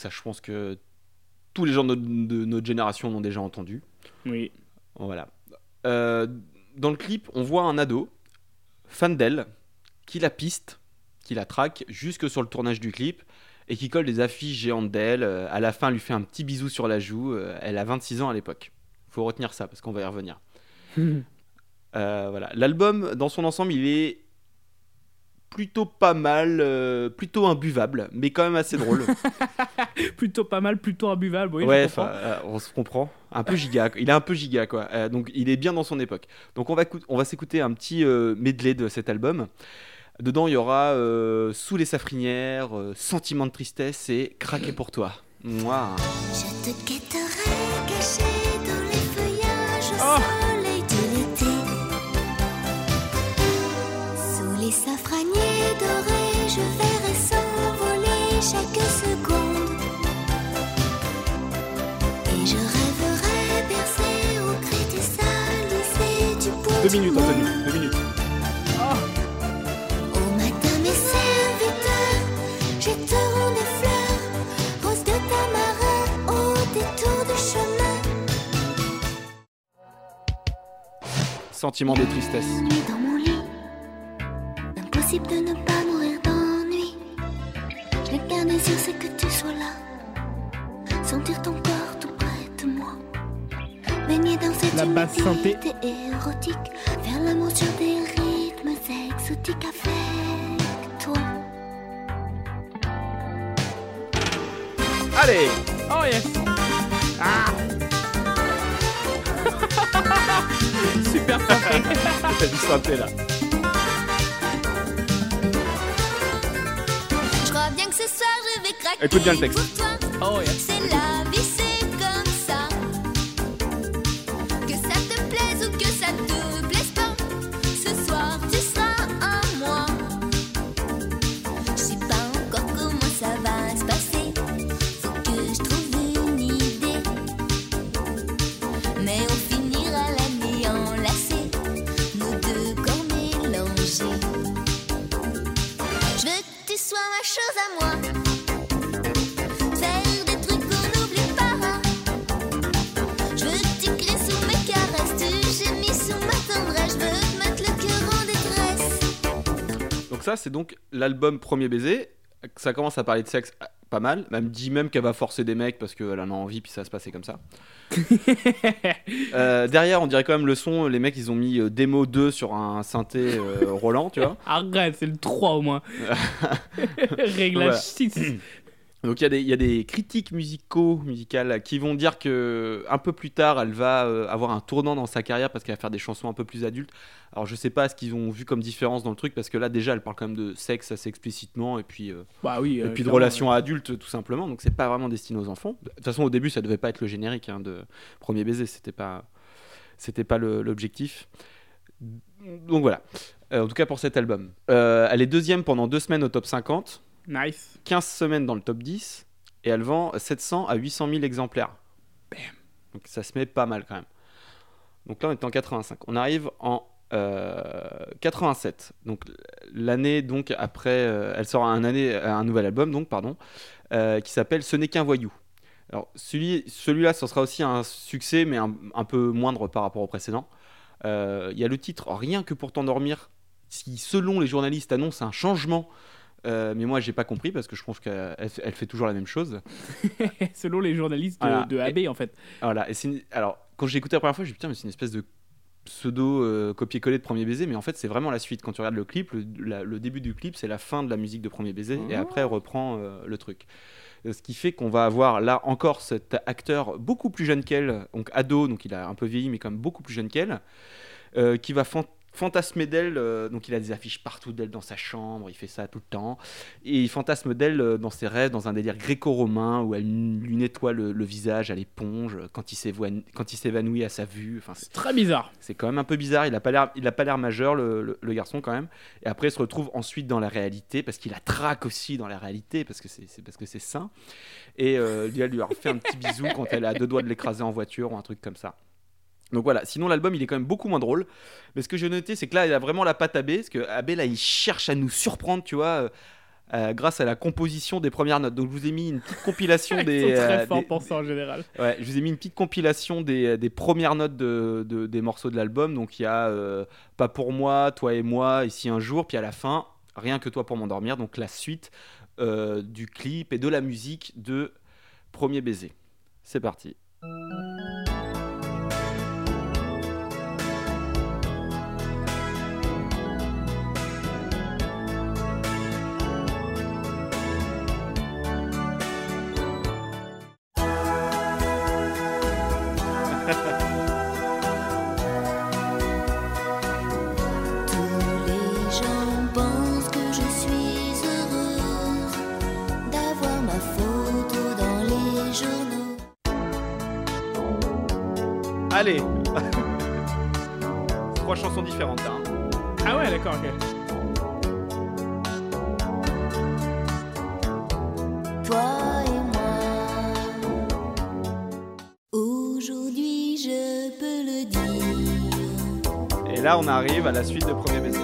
Ça je pense que tous les gens de, de notre génération l'ont déjà entendu. Oui. Voilà. Euh, dans le clip, on voit un ado, fan d'elle, qui la piste, qui la traque jusque sur le tournage du clip et qui colle des affiches géantes d'elle. Euh, à la fin, lui fait un petit bisou sur la joue. Euh, elle a 26 ans à l'époque. Faut retenir ça parce qu'on va y revenir. Euh, voilà. L'album, dans son ensemble, il est plutôt pas mal, euh, plutôt imbuvable, mais quand même assez drôle. plutôt pas mal, plutôt imbuvable. Oui, ouais, je euh, on se comprend. Un peu giga. Il est un peu giga, quoi. Euh, donc, il est bien dans son époque. Donc, on va, on va s'écouter un petit euh, medley de cet album. Dedans, il y aura euh, Sous les safrinières, euh, Sentiment de tristesse et Craquer pour toi. Moi. Je te chaque seconde. Et je rêverai bercé au cri des alizés du bout Deux du minutes. Anthony. Deux minutes. Au matin, mes serviteurs jetteront des fleurs, roses de tamarin au détour du chemin. Sentiment de tristesse. Nuit dans mon lit, impossible de ne pas désir, c'est que tu sois là. Sentir ton corps tout près de moi. Baigner dans cette La basse synthé. humidité érotique. Faire l'amour sur des rythmes exotiques avec toi. Allez Oh yes Ah Super parfait T'as du synthé là. Bien que ce soir je vais craquer. Écoute bien le texte. Oh yes C'est la vie, ça, c'est donc l'album Premier Baiser. Ça commence à parler de sexe ah, pas mal. Elle me dit même qu'elle va forcer des mecs parce qu'elle en a envie, puis ça se passer comme ça. Euh, derrière, on dirait quand même le son. Les mecs, ils ont mis euh, démo 2 sur un synthé euh, Roland, tu vois. Arrête, c'est le 3 au moins Réglage Voilà. 6 Donc il y, a des- il y a des critiques musicaux, musicales, qui vont dire que un peu plus tard, elle va euh, avoir un tournant dans sa carrière parce qu'elle va faire des chansons un peu plus adultes. Alors je sais pas ce qu'ils ont vu comme différence dans le truc parce que là déjà, elle parle quand même de sexe assez explicitement et puis euh, Bah oui et euh, puis de relations adultes tout simplement. Donc c'est pas vraiment destiné aux enfants. De toute façon, au début, ça devait pas être le générique hein, de Premier baiser. C'était pas, c'était pas l'objectif. Donc voilà. En tout cas pour cet album. Elle est deuxième pendant deux semaines au top 50. Nice 15 semaines dans le top 10 et elle vend 700 à 800 000 exemplaires. Donc ça se met pas mal quand même. Donc là on est en 85. On arrive en euh, 87. Donc l'année donc après, euh, elle sort un année un nouvel album donc pardon euh, qui s'appelle Ce n'est qu'un voyou. Alors celui celui-là ce sera aussi un succès mais un, un peu moindre par rapport au précédent. Euh, Il y a le titre Rien que pour t'endormir qui selon les journalistes annonce un changement euh, mais moi, j'ai pas compris parce que je trouve qu'elle elle fait toujours la même chose. Selon les journalistes de, Voilà. de AB en fait Voilà. Et c'est une- Alors, quand j'ai écouté la première fois, j'ai dit putain, mais c'est une espèce de pseudo euh, copier-coller de Premier Baiser, mais en fait, c'est vraiment la suite. Quand tu regardes le clip, le, la- le début du clip, c'est la fin de la musique de Premier Baiser, et après, elle reprend euh, le truc. Ce qui fait qu'on va avoir là encore cet acteur beaucoup plus jeune qu'elle, donc ado, donc il a un peu vieilli, mais quand même beaucoup plus jeune qu'elle, qui va fan- fantasmer d'elle. euh, donc il a des affiches partout d'elle dans sa chambre, il fait ça tout le temps. Et il fantasme d'elle euh, dans ses rêves, dans un délire gréco-romain où elle lui nettoie le, le visage à l'éponge euh, quand il s'évanouit à sa vue. Enfin, c'est- Très bizarre c'est quand même un peu bizarre. Il a pas l'air, majeur le, le- le garçon quand même. Et après, il se retrouve ensuite dans la réalité parce qu'il la traque aussi dans la réalité parce que c'est, parce que c'est sain. Et euh, lui, elle lui a refait un petit bisou quand elle a deux doigts de l'écraser en voiture ou un truc comme ça. Donc voilà, sinon l'album il est quand même beaucoup moins drôle. Mais ce que j'ai noté, c'est que là il a vraiment la patte à B, parce que AB là il cherche à nous surprendre, tu vois, euh, euh, grâce à la composition des premières notes. Donc je vous ai mis une petite compilation Ils des, sont très euh, forts des- pour ça en général Ouais, je vous ai mis une petite compilation des, des premières notes de, de- des morceaux de l'album. Donc il y a Pas pour moi, Toi et moi, Ici un jour, puis à la fin, Rien que toi pour m'endormir. Donc la suite du clip et de la musique de Premier baiser. C'est parti. Allez Trois chansons différentes. hein. Ah ouais d'accord ok Toi et moi. Aujourd'hui, je peux le dire. Et là on arrive à la suite de Premier baiser.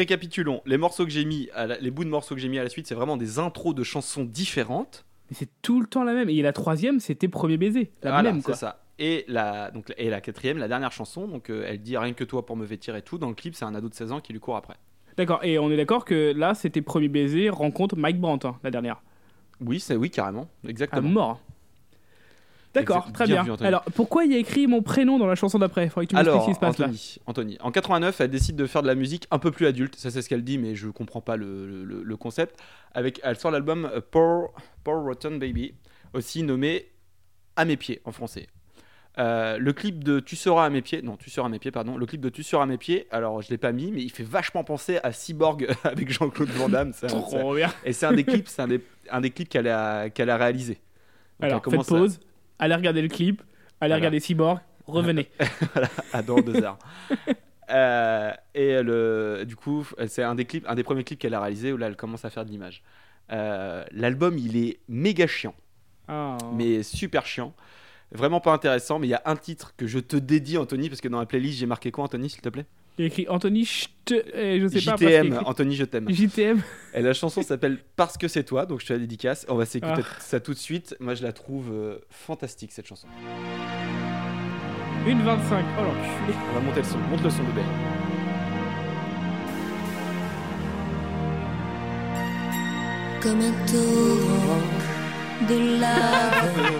Récapitulons, les morceaux que j'ai mis, à la- les bouts de morceaux que j'ai mis à la suite, c'est vraiment des intros de chansons différentes. Mais c'est tout le temps la même. Et la troisième, c'était Premier baiser. La Voilà, même, c'est quoi. ça. Et la, donc, et la quatrième, la dernière chanson, donc euh, elle dit rien que toi pour me vêtir et tout. Dans le clip, c'est un ado de 16 ans qui lui court après. D'accord. Et on est d'accord que là, c'était Premier baiser, rencontre Mike Brandt, hein, la dernière. Oui, c'est oui carrément, À exactement. mort. D'accord, très bien Anthony. Alors, pourquoi il y a écrit mon prénom dans la chanson d'après? Faudrait que tu Alors, ce qui se passe là. Anthony, Anthony, en 89, elle décide de faire de la musique un peu plus adulte. Ça, c'est ce qu'elle dit, mais je comprends pas le, le- le concept. Avec, elle sort l'album euh, Poor, Poor Rotten Baby, aussi nommé À mes pieds en français. Euh, le clip de Tu seras à mes pieds, non, Tu seras à mes pieds, pardon. Le clip de Tu seras à mes pieds, alors je l'ai pas mis, mais il fait vachement penser à Cyborg avec Jean-Claude Van Damme. C'est un- c'est- Trop bien. et c'est un des clips, c'est un des, un des clips qu'elle a, qu'elle a réalisé. Donc, Alors, elle commence faites pause, allez regarder le clip, allez Voilà. regarder Cyborg, revenez. à, à dans deux heures. Euh, et le, du coup, c'est un des clips, un des premiers clips qu'elle a réalisé où là, elle commence à faire de l'image. Euh, L'album, il est méga chiant, Ah. mais super chiant. Vraiment pas intéressant, mais il y a un titre que je te dédie, Anthony, parce que dans la playlist, j'ai marqué quoi, Anthony, s'il te plaît? Il y a écrit Anthony, je sais pas. JTM, écrit. Anthony, je t'aime. JTM. Et la chanson s'appelle Parce que c'est toi, donc je te la dédicace. On va s'écouter Ah. ça tout de suite. Moi, je la trouve euh, fantastique, cette chanson. Une 25. Oh l'enculé. On va monter le son. Monte le son, bébé. comme un torrent de lave,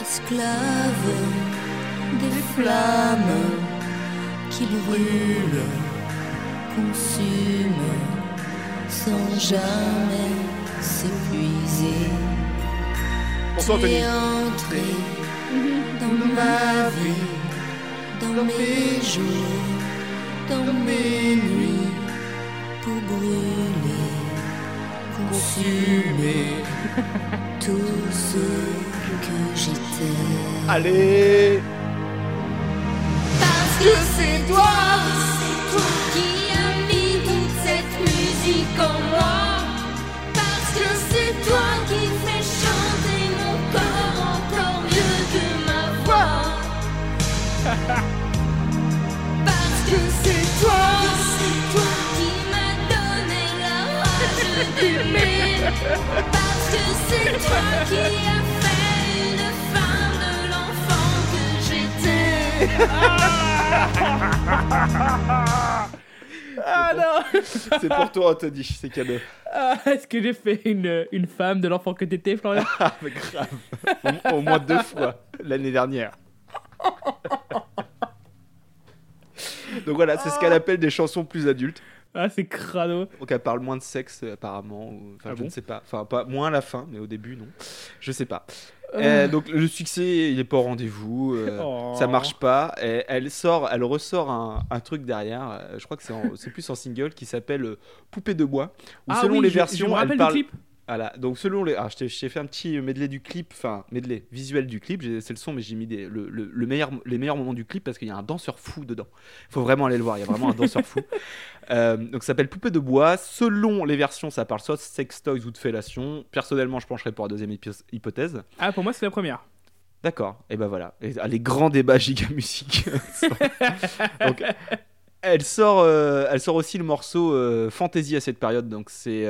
esclave des flammes qui brûlent, consument sans jamais s'épuiser. Bonsoir, Tu Anthony. es entré dans ma vie, dans mes jours, dans mes nuits, pour brûler, consumer tout ce que j'étais. Allez Parce que c'est toi, c'est toi qui as mis toute cette musique en moi. Parce que c'est toi qui fais chanter mon corps encore mieux que ma voix. Parce que c'est toi, c'est toi qui m'as donné la rage d'aimer. Parce que c'est toi qui as fait une femme de l'enfant que j'étais. Ah non C'est pour toi, Anthony, c'est cadeau. Ah, Est-ce que j'ai fait une, une femme de l'enfant que t'étais, Florian Ah, mais grave. Au, au moins deux fois l'année dernière. Donc voilà, c'est ce qu'elle appelle des chansons plus adultes. Ah, c'est crado. Donc elle parle moins de sexe euh, apparemment. ou- Enfin, Ah je bon ne sais pas. Enfin, pas moins à la fin, mais au début, non. Je sais pas. Euh. Euh, donc le succès, il est pas au rendez-vous. euh, Oh. Ça marche pas. Et elle sort, elle ressort un, un truc derrière. Je crois que c'est plus en single qui s'appelle Poupée de bois. Où Ah selon oui, les je- versions, je me elle parle. du clip. Voilà, donc selon les. Ah, je t'ai fait un petit medley du clip, enfin, medley visuel du clip, c'est le son, mais j'ai mis des, le, le- le meilleur, les meilleurs moments du clip parce qu'il y a un danseur fou dedans. Il faut vraiment aller le voir, il y a vraiment un danseur fou. Euh, donc ça s'appelle Poupée de bois. Selon les versions, ça parle soit de sex toys ou de fellation. Personnellement, je pencherais pour la deuxième hypo- hypothèse. Ah, pour moi, c'est la première. D'accord, et ben voilà. Et, ah, les grands débats giga musique. donc, elle sort, euh, elle sort aussi le morceau euh, Fantasy à cette période. Donc c'est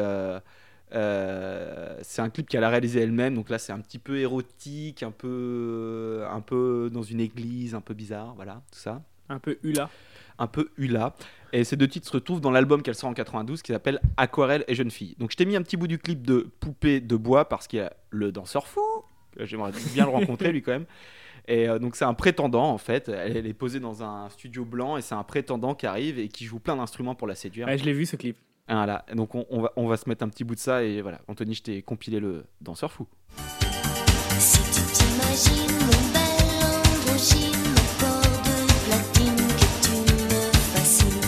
euh, c'est un clip qu'elle a réalisé elle-même. Donc là, c'est un petit peu érotique, un peu, un peu dans une église, un peu bizarre, voilà, tout ça. Un peu Hula. Un peu hula. Et ces deux titres se retrouvent dans l'album qu'elle sort en 92 qui s'appelle Aquarelle et jeune fille. Donc je t'ai mis un petit bout du clip de Poupée de bois parce qu'il y a le danseur fou. J'aimerais bien le rencontrer lui quand même. Et euh, donc c'est un prétendant en fait. Elle, elle est posée dans un studio blanc et c'est un prétendant qui arrive et qui joue plein d'instruments pour la séduire. Ouais, je l'ai vu ce clip. Voilà. Donc on, on va, on va se mettre un petit bout de ça et voilà. Anthony, je t'ai compilé le danseur fou. Si tu t'imagines mon bel androgyne, mon corps de platine, que tu me fascines.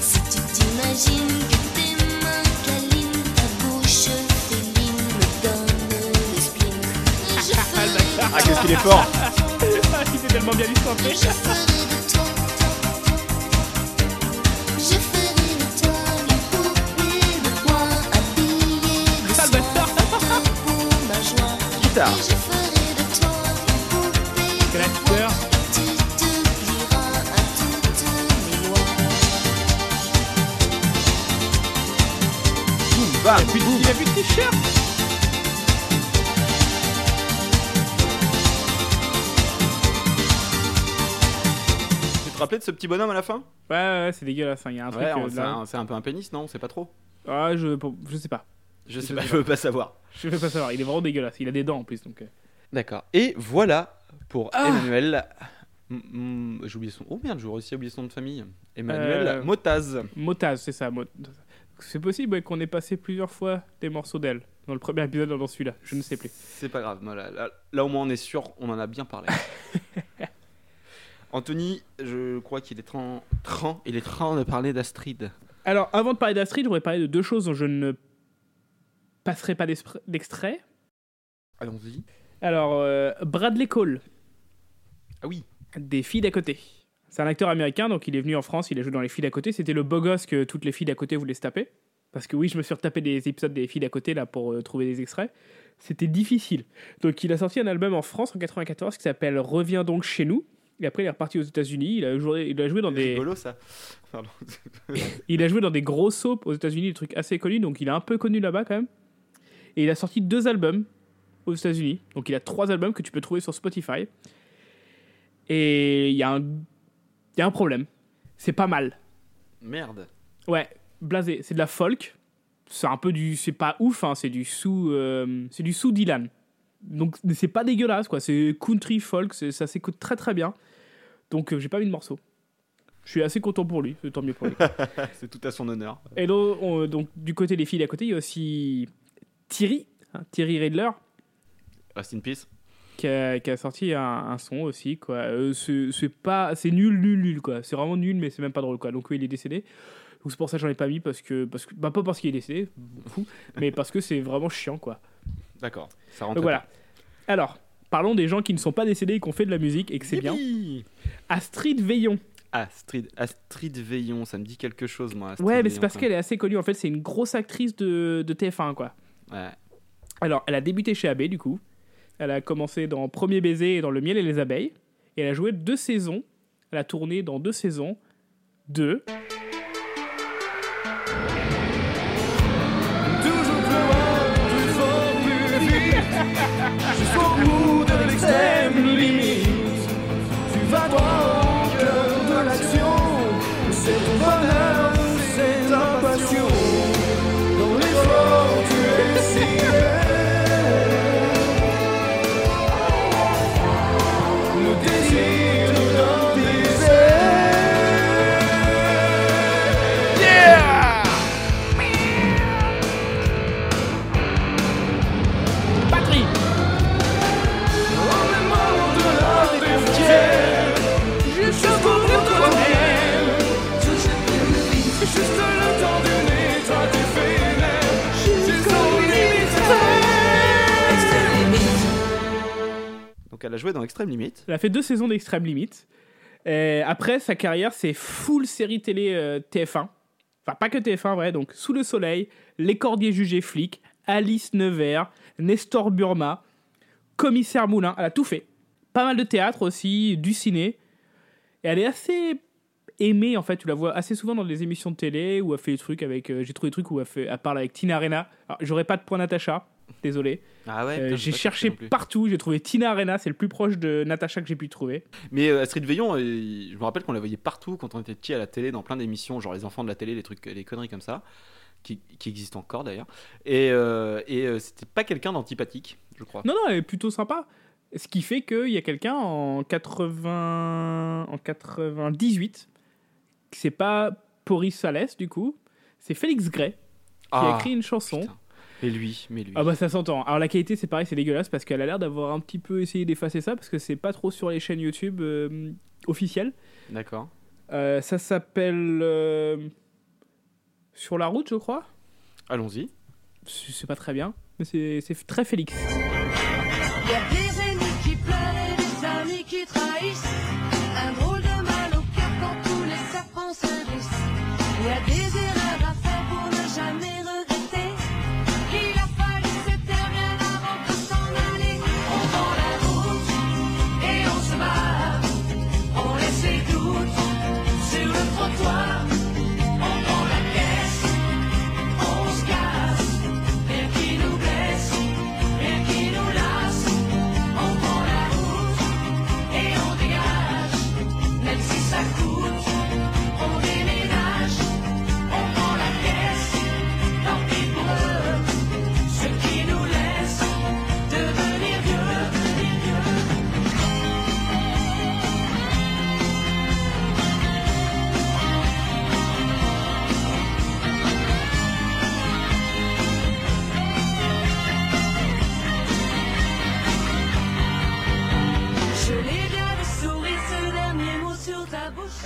Si tu t'imagines que tes mains câlines, ta bouche féline me donne le spleen. Je ferai de Ah qu'est-ce qu'il est fort Ah, il fait tellement bien l'histoire. Toutes mes lois. Bam, Il a plus de- il a plus de t-shirt Tu te rappelais de ce petit bonhomme à la fin? Ouais, ouais, ouais, c'est dégueulasse. hein. Il y a un truc. Ouais, euh, c'est là- un, c'est un peu un pénis, non? C'est pas trop Ah, je, je sais pas. Je sais pas, je veux pas savoir. Je vais pas savoir. Il est vraiment dégueulasse. Il a des dents en plus. Donc, euh. D'accord. Et voilà pour Ah. Emmanuel. Mm, mm, J'ai oublié son. Oh merde, j'aurais aussi oublié son nom de famille. Emmanuel Euh, Motaz. Motaz, c'est ça. Mot- C'est possible ouais, qu'on ait passé plusieurs fois des morceaux d'elle. Dans le premier épisode, dans celui-là. Je ne sais plus. C'est pas grave. Là, là, au moins on est sûr, on en a bien parlé. Anthony, je crois qu'il est train, train, il est train de parler d'Astrid. Alors, avant de parler d'Astrid, je voudrais parler de deux choses dont je ne passerai pas d'extrait. Allons-y. Alors, euh, Bradley Cole, Ah oui. des filles d'à côté. C'est un acteur américain, donc il est venu en France, il a joué dans Les filles d'à côté. C'était le beau gosse que toutes les filles d'à côté voulaient se taper. Parce que oui, je me suis retapé des épisodes des filles d'à côté là pour euh, trouver des extraits. C'était difficile. Donc il a sorti un album en France en 94 qui s'appelle Reviens donc chez nous. Et après il est reparti aux États-Unis. Il a joué, il a joué dans des, rigolo ça. Il a joué dans des gros soaps aux États-Unis, des trucs assez connus. Donc il est un peu connu là-bas quand même. Et il a sorti deux albums aux États-Unis. Donc il a trois albums que tu peux trouver sur Spotify. Et il y a un, il y a un problème. C'est pas mal. Merde. Ouais, blasé. C'est de la folk. C'est un peu du. C'est pas ouf, hein, c'est du sous. euh, c'est du sous Dylan. Donc c'est pas dégueulasse, quoi. C'est country folk, ça s'écoute très très bien. Donc euh, j'ai pas mis de morceau. Je suis assez content pour lui, c'est tant mieux pour lui. C'est tout à son honneur. Et donc, on- donc, du côté des filles d'à côté, il y a aussi Thierry, hein, Thierry Redler, Rest in peace. qui a, qui a sorti un, un son aussi, quoi. Euh, c'est pas. C'est nul, nul, nul, quoi. C'est vraiment nul, mais c'est même pas drôle, quoi. Donc oui, il est décédé. Donc c'est pour ça que j'en ai pas mis, parce que. Parce que bah, pas parce qu'il est décédé, fou, mais parce que c'est vraiment chiant, quoi. D'accord. Ça rentre. Donc voilà. Alors, parlons des gens qui ne sont pas décédés et qui ont fait de la musique et que c'est bien. Astrid Veillon. Astrid, Astrid Veillon, ça me dit quelque chose, moi. Astrid Ouais, mais c'est parce qu'elle est assez connue. En fait, c'est une grosse actrice de, de TF1, quoi. Ouais. Alors, elle a débuté chez AB, du coup. Elle a commencé dans Premier baiser et dans Le miel et les abeilles. Et elle a joué deux saisons. Elle a tourné dans deux saisons de. Toujours plus loin, plus fort, plus vite Jusqu'au bout Donc elle a joué dans Extrême Limite. Elle a fait deux saisons d'Extrême Limite. Et après, sa carrière, c'est full série télé euh, TF1. Enfin, pas que TF1, vrai. Donc, Sous le soleil, Les cordiers jugés flics, Alice Nevers, Nestor Burma, Commissaire Moulin. Elle a tout fait. Pas mal de théâtre aussi, du ciné. Et elle est assez aimée, en fait. Tu la vois assez souvent dans des émissions de télé où elle fait des trucs avec. euh, J'ai trouvé des trucs où elle, parle avec Tina Arena. J'aurais pas de point Natacha. Désolé. Ah ouais. Euh, j'ai cherché partout. J'ai trouvé Tina Arena. C'est le plus proche de Natacha que j'ai pu trouver. Mais euh, Astrid Veillon, euh, je me rappelle qu'on la voyait partout quand on était petit à la télé, dans plein d'émissions, genre les enfants de la télé, les trucs, les conneries comme ça, qui, qui existent encore d'ailleurs. Et, et c'était pas quelqu'un d'antipathique, je crois. Non, non, elle est plutôt sympa. Ce qui fait qu'il y a quelqu'un en 80... en 98, c'est pas Boris Salès du coup, c'est Félix Gray qui a Ah, écrit une chanson. putain. Mais lui, mais lui. Ah bah ça s'entend. Alors la qualité c'est pareil, c'est dégueulasse parce qu'elle a l'air d'avoir un petit peu essayé d'effacer ça parce que c'est pas trop sur les chaînes YouTube euh, officielles. D'accord. Euh, ça s'appelle euh, Sur la route je crois. Allons-y. Sais pas très bien, mais c'est c'est très Félix.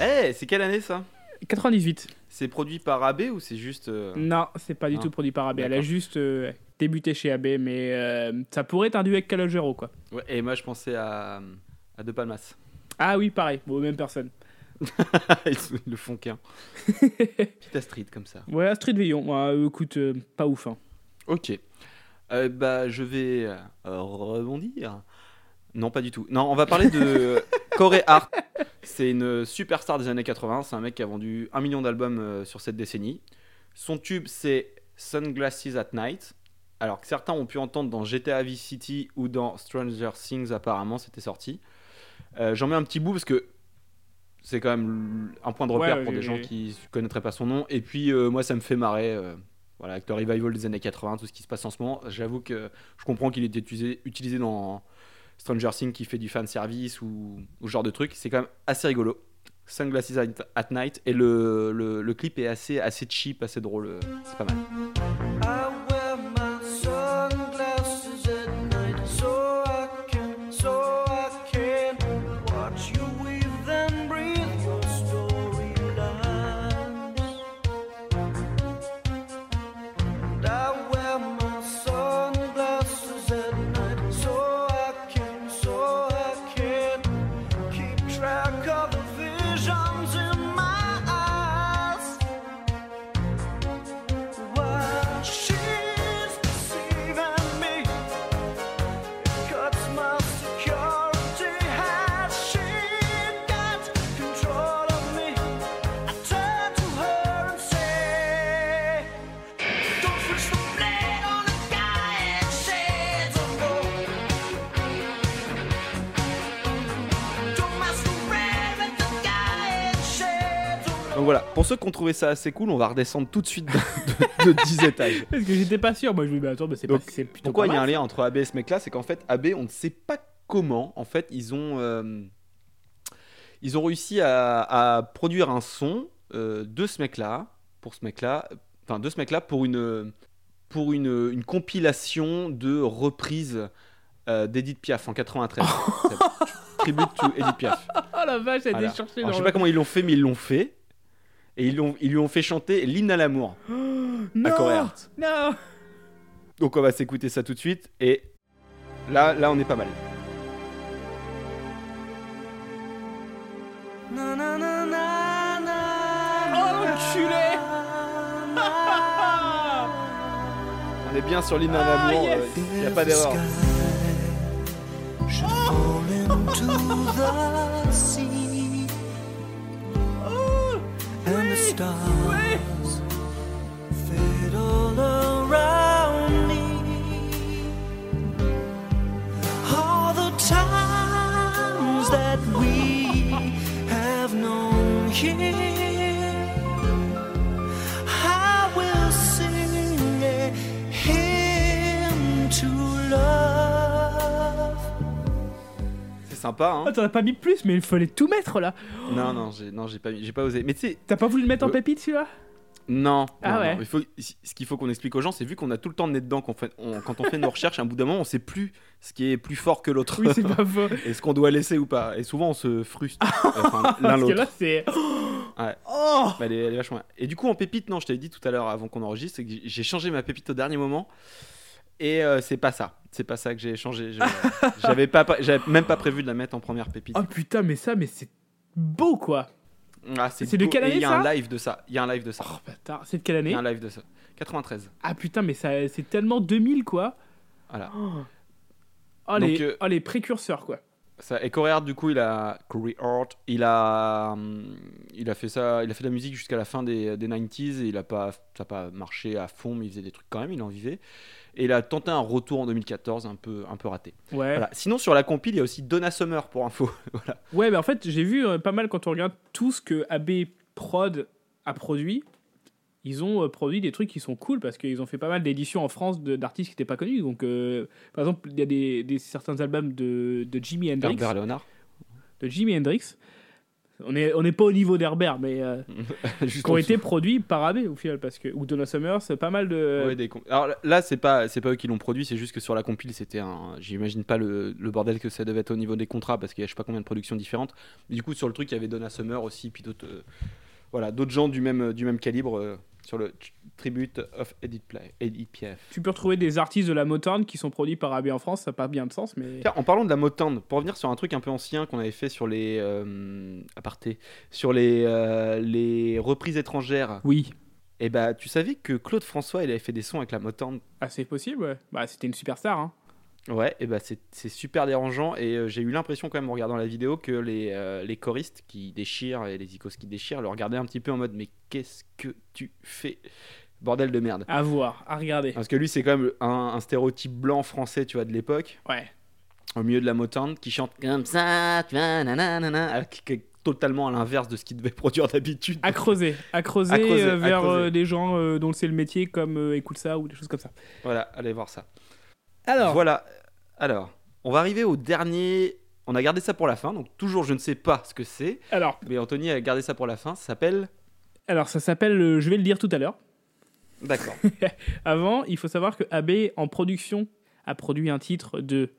Eh, c'est quelle année ça? 98. C'est produit par AB ou c'est juste. euh, Non, c'est pas du Non. tout produit par AB. Elle a juste euh, débuté chez AB, mais euh, ça pourrait être un duo avec Calogero, quoi. Ouais, et moi je pensais à, à De Palmas. Ah oui, pareil, bon, même personne. Ils le font qu'un. Petite Astrid comme ça. Ouais, Astrid Veillon, ouais, écoute, euh, pas ouf. Hein. Ok. Bah, je vais rebondir. Non, pas du tout. Non, on va parler de Corey Hart. C'est une superstar des années 80. C'est un mec qui a vendu un million d'albums euh, sur cette décennie. Son tube, c'est Sunglasses at Night. Alors que certains ont pu entendre dans GTA Vice City ou dans Stranger Things, apparemment, c'était sorti. Euh, J'en mets un petit bout parce que c'est quand même un point de repère Ouais, pour oui, des oui, gens qui ne connaîtraient pas son nom. Et puis, euh, moi, ça me fait marrer. euh, voilà, avec le revival des années 80, tout ce qui se passe en ce moment. J'avoue que je comprends qu'il était utilisé, utilisé dans Stranger Things qui fait du fan service ou, ce genre de truc. C'est quand même assez rigolo. Sunglasses at, Night. Et le, clip est assez, assez cheap, assez drôle. C'est pas mal. Pour ceux qui ont trouvé ça assez cool, on va redescendre tout de suite de, de- de 10 étages. Parce que j'étais pas sûr, moi je me dis, bah attends, bah, c'est pas- Donc, c'est plutôt Pourquoi pas il y a un mal, lien entre AB et ce mec-là C'est qu'en fait, AB, on ne sait pas comment. En fait, ils ont, euh, ils ont réussi à, à produire un son euh, de ce mec-là, pour ce mec-là, enfin de ce mec-là pour une, pour une, une compilation de reprises euh, d'Edith Piaf en 93. Tribute to Edith Piaf. Oh la vache, elle Voilà. était cherchée Alors, je sais pas comment ils l'ont fait, mais ils l'ont fait. Et ils, l'ont- ils lui ont fait chanter l'hymne à l'amour. Non Donc on va s'écouter ça tout de suite et là là on est pas mal. Na na na na na. Oh l'enculé On est bien sur l'hymne à Ah, l'amour, yes. il n'y a pas d'erreur. and the stars fade all around me. All the times that we have known here, sympa hein. Ah, t'en as pas mis plus, mais il fallait tout mettre là Non non, j'ai non, j'ai pas j'ai pas osé. Mais tu sais T'as pas voulu le mettre en Euh, pépite celui-là? Non, Ah non, ouais. non, il faut ce qu'il faut qu'on explique aux gens, c'est vu qu'on a tout le temps de nez dedans qu'on fait on- quand on fait nos recherches, à un bout d'un moment, on sait plus ce qui est plus fort que l'autre Oui, c'est pas faux. et ce qu'on doit laisser ou pas. Et souvent on se frustre enfin, l'un Parce que l'autre. là, c'est. Ouais. Oh Bah, elle, est, elle est vachement. Et du coup, en pépite, non, je t'avais dit tout à l'heure avant qu'on enregistre, c'est que j'ai changé ma pépite au dernier moment. Et euh, c'est pas ça. C'est pas ça que j'ai changé. Je- J'avais pas, j'avais même pas prévu de la mettre en première pépite. Oh putain, mais ça, mais c'est beau quoi Ah, c'est de quelle année, Il y a un ça live de ça. Il y a un live de ça. Oh bâtard, c'est de quelle Il année y a un live de ça. 93. Ah putain, mais ça, c'est tellement 2000 quoi Voilà. Oh, Donc, les, euh, oh, les précurseurs quoi Ça, et Corey Hart, du coup, il a Corey Hart, il a, hum, il a fait ça, il a fait de la musique jusqu'à la fin des, des 90s et il a pas, ça a pas marché à fond, mais il faisait des trucs quand même, il en vivait. Et il a tenté un retour en 2014, un peu, un peu raté. Ouais. Voilà. Sinon, sur la compile, il y a aussi Donna Summer pour info. voilà. Ouais, mais en fait, j'ai vu euh, pas mal quand on regarde tout ce que AB Prod a produit. Ils ont euh, produit des trucs qui sont cool parce qu'ils ont fait pas mal d'éditions en France de- d'artistes qui n'étaient pas connus. Donc, euh, par exemple, il y a des, des- certains albums de, de Jimi Hendrix. Herbert Leonard. De Jimi Hendrix. On n'est on est pas au niveau d'Herbert, mais euh, Juste qui ont été produits par AB au final, parce que ou Donna Summer, c'est pas mal de. Ouais, des com- Alors là, c'est pas, c'est pas eux qui l'ont produit, c'est juste que sur la compile, c'était un. J'imagine pas le, le bordel que ça devait être au niveau des contrats parce qu'il y a je sais pas combien de productions différentes. Mais du coup, sur le truc, il y avait Donna Summer aussi, puis d'autres. euh, voilà, d'autres gens du même, du même calibre euh, sur le Tribute of Edith, Play, Edith Piaf. Tu peux retrouver des artistes de la Motown qui sont produits par AB en France, ça n'a pas bien de sens, mais. Tiens, en parlant de la Motown, pour revenir sur un truc un peu ancien qu'on avait fait sur les. Euh, aparté, sur les, euh, les reprises étrangères, Oui, et bah, tu savais que Claude François, il avait fait des sons avec la Motown ah, c'est possible, ouais. Bah, c'était une superstar, hein. Ouais, et bah c'est super dérangeant et euh, j'ai eu l'impression quand même en regardant la vidéo que les, euh, les choristes qui déchirent et les icos qui déchirent le regardaient un petit peu en mode mais qu'est-ce que tu fais? Bordel de merde. À voir, à regarder. Parce que lui c'est quand même un, un stéréotype blanc français tu vois de l'époque, Ouais. au milieu de la Motown, qui chante comme ça, tu vois, nanana, totalement à l'inverse de ce qu'il devait produire d'habitude. À creuser, à creuser, À creuser, euh, à vers creuser. des gens dont c'est le métier, comme Écoute ça ou des choses comme ça. Voilà, allez voir ça. Alors, Voilà, alors, on va arriver au dernier... On a gardé ça pour la fin, donc toujours je ne sais pas ce que c'est, alors, mais Anthony a gardé ça pour la fin, ça s'appelle... alors, ça s'appelle, euh, je vais le dire tout à l'heure. D'accord. Avant, il faut savoir que AB en production a produit un titre de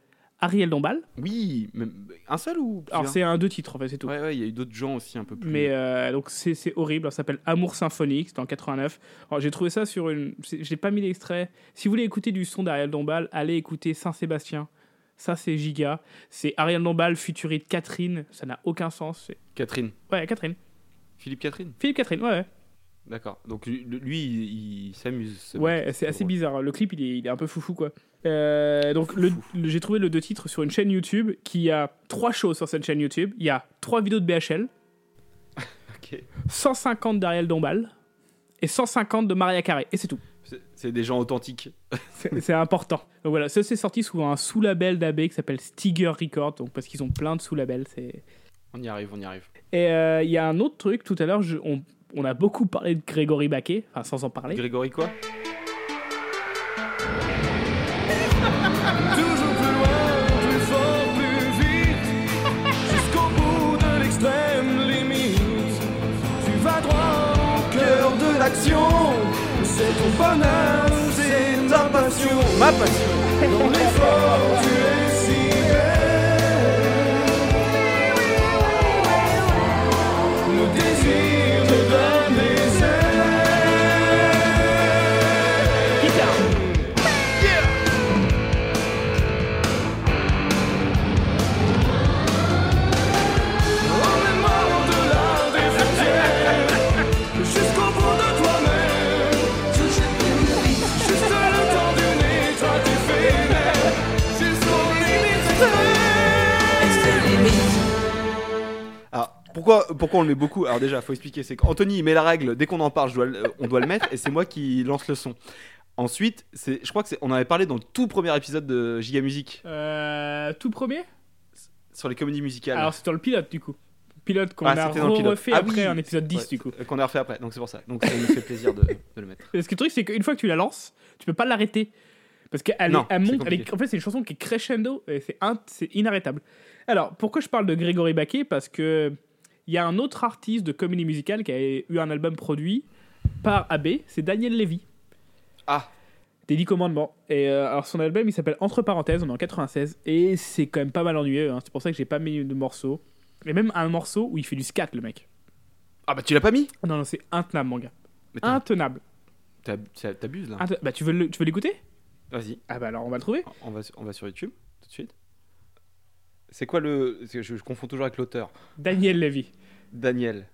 Ariel Dombal. Oui, mais un seul ou Alors c'est un deux titres en fait, c'est tout. Ouais, ouais, il y a eu d'autres gens aussi un peu plus. Mais euh, donc c'est horrible, ça s'appelle Amour symphonique, c'est en 89. Alors j'ai trouvé ça sur une... J'ai pas mis l'extrait. Si vous voulez écouter du son d'Ariel Dombal, allez écouter Saint-Sébastien. Ça c'est giga. C'est Ariel Dombal futurite Catherine, ça n'a aucun sens. Catherine. Ouais, Catherine. Philippe Catherine Philippe Catherine, ouais. ouais. D'accord. Donc lui, il, il s'amuse. Ouais, c'est assez drôle. bizarre. Le clip, il est, il est un peu foufou, quoi. Euh, donc, le- le- j'ai trouvé le deux titres sur une chaîne YouTube qui a trois choses sur cette chaîne YouTube. Il y a trois vidéos de BHL, Ok. 150 d'Ariel Dombal et 150 de Maria Carré. Et c'est tout. C'est- des gens authentiques. C'est important. Donc voilà, ça c'est sorti sous un sous-label d'AB qui s'appelle Stiger Records, donc parce qu'ils ont plein de sous-labels. c'est- On y arrive, on y arrive. Et euh, il y a un autre truc, tout à l'heure, on, on a beaucoup parlé de Grégory Baquet, enfin sans en parler. Grégory quoi? C'est ta passion. Ma passion Dans pourquoi, pourquoi on le met beaucoup Alors déjà, faut expliquer, c'est qu'Anthony il met la règle, dès qu'on en parle, je dois le- on doit le mettre, et c'est moi qui lance le son. Ensuite, c'est, je crois que c'est, on en avait parlé dans le tout premier épisode de Giga Musique Euh, tout premier sur les comédies musicales. Alors c'est dans le pilote du coup. Pilote qu'on Ah, a refait Ah après oui. en épisode 10 Ouais, du coup. euh, Qu'on a refait après, donc c'est pour ça. Donc ça nous fait plaisir de, de le mettre. Parce que le truc c'est qu'une fois que tu la lances, tu peux pas l'arrêter. Parce qu'elle Non, elle monte, elle est- compliqué. en fait c'est une chanson qui est crescendo et c'est in- c'est inarrêtable. Alors pourquoi je parle de Grégory Baquet? Parce que il y a un autre artiste de comédie musicale qui a eu un album produit par AB, c'est Daniel Lévy. Ah, des 10 commandements. Et euh, alors son album il s'appelle Entre parenthèses, on est en 96 et c'est quand même pas mal ennuyeux. hein. C'est pour ça que j'ai pas mis de morceau. Et même un morceau où il fait du scat le mec. ah bah tu l'as pas mis? Non non c'est intenable mon gars. Intenable. T'abuses là. Inte- bah tu veux le- tu veux l'écouter? Vas-y, Ah bah alors on va le trouver. on va, on va sur YouTube tout de suite. C'est quoi le. Je, confonds toujours avec l'auteur. Daniel Levy. Daniel.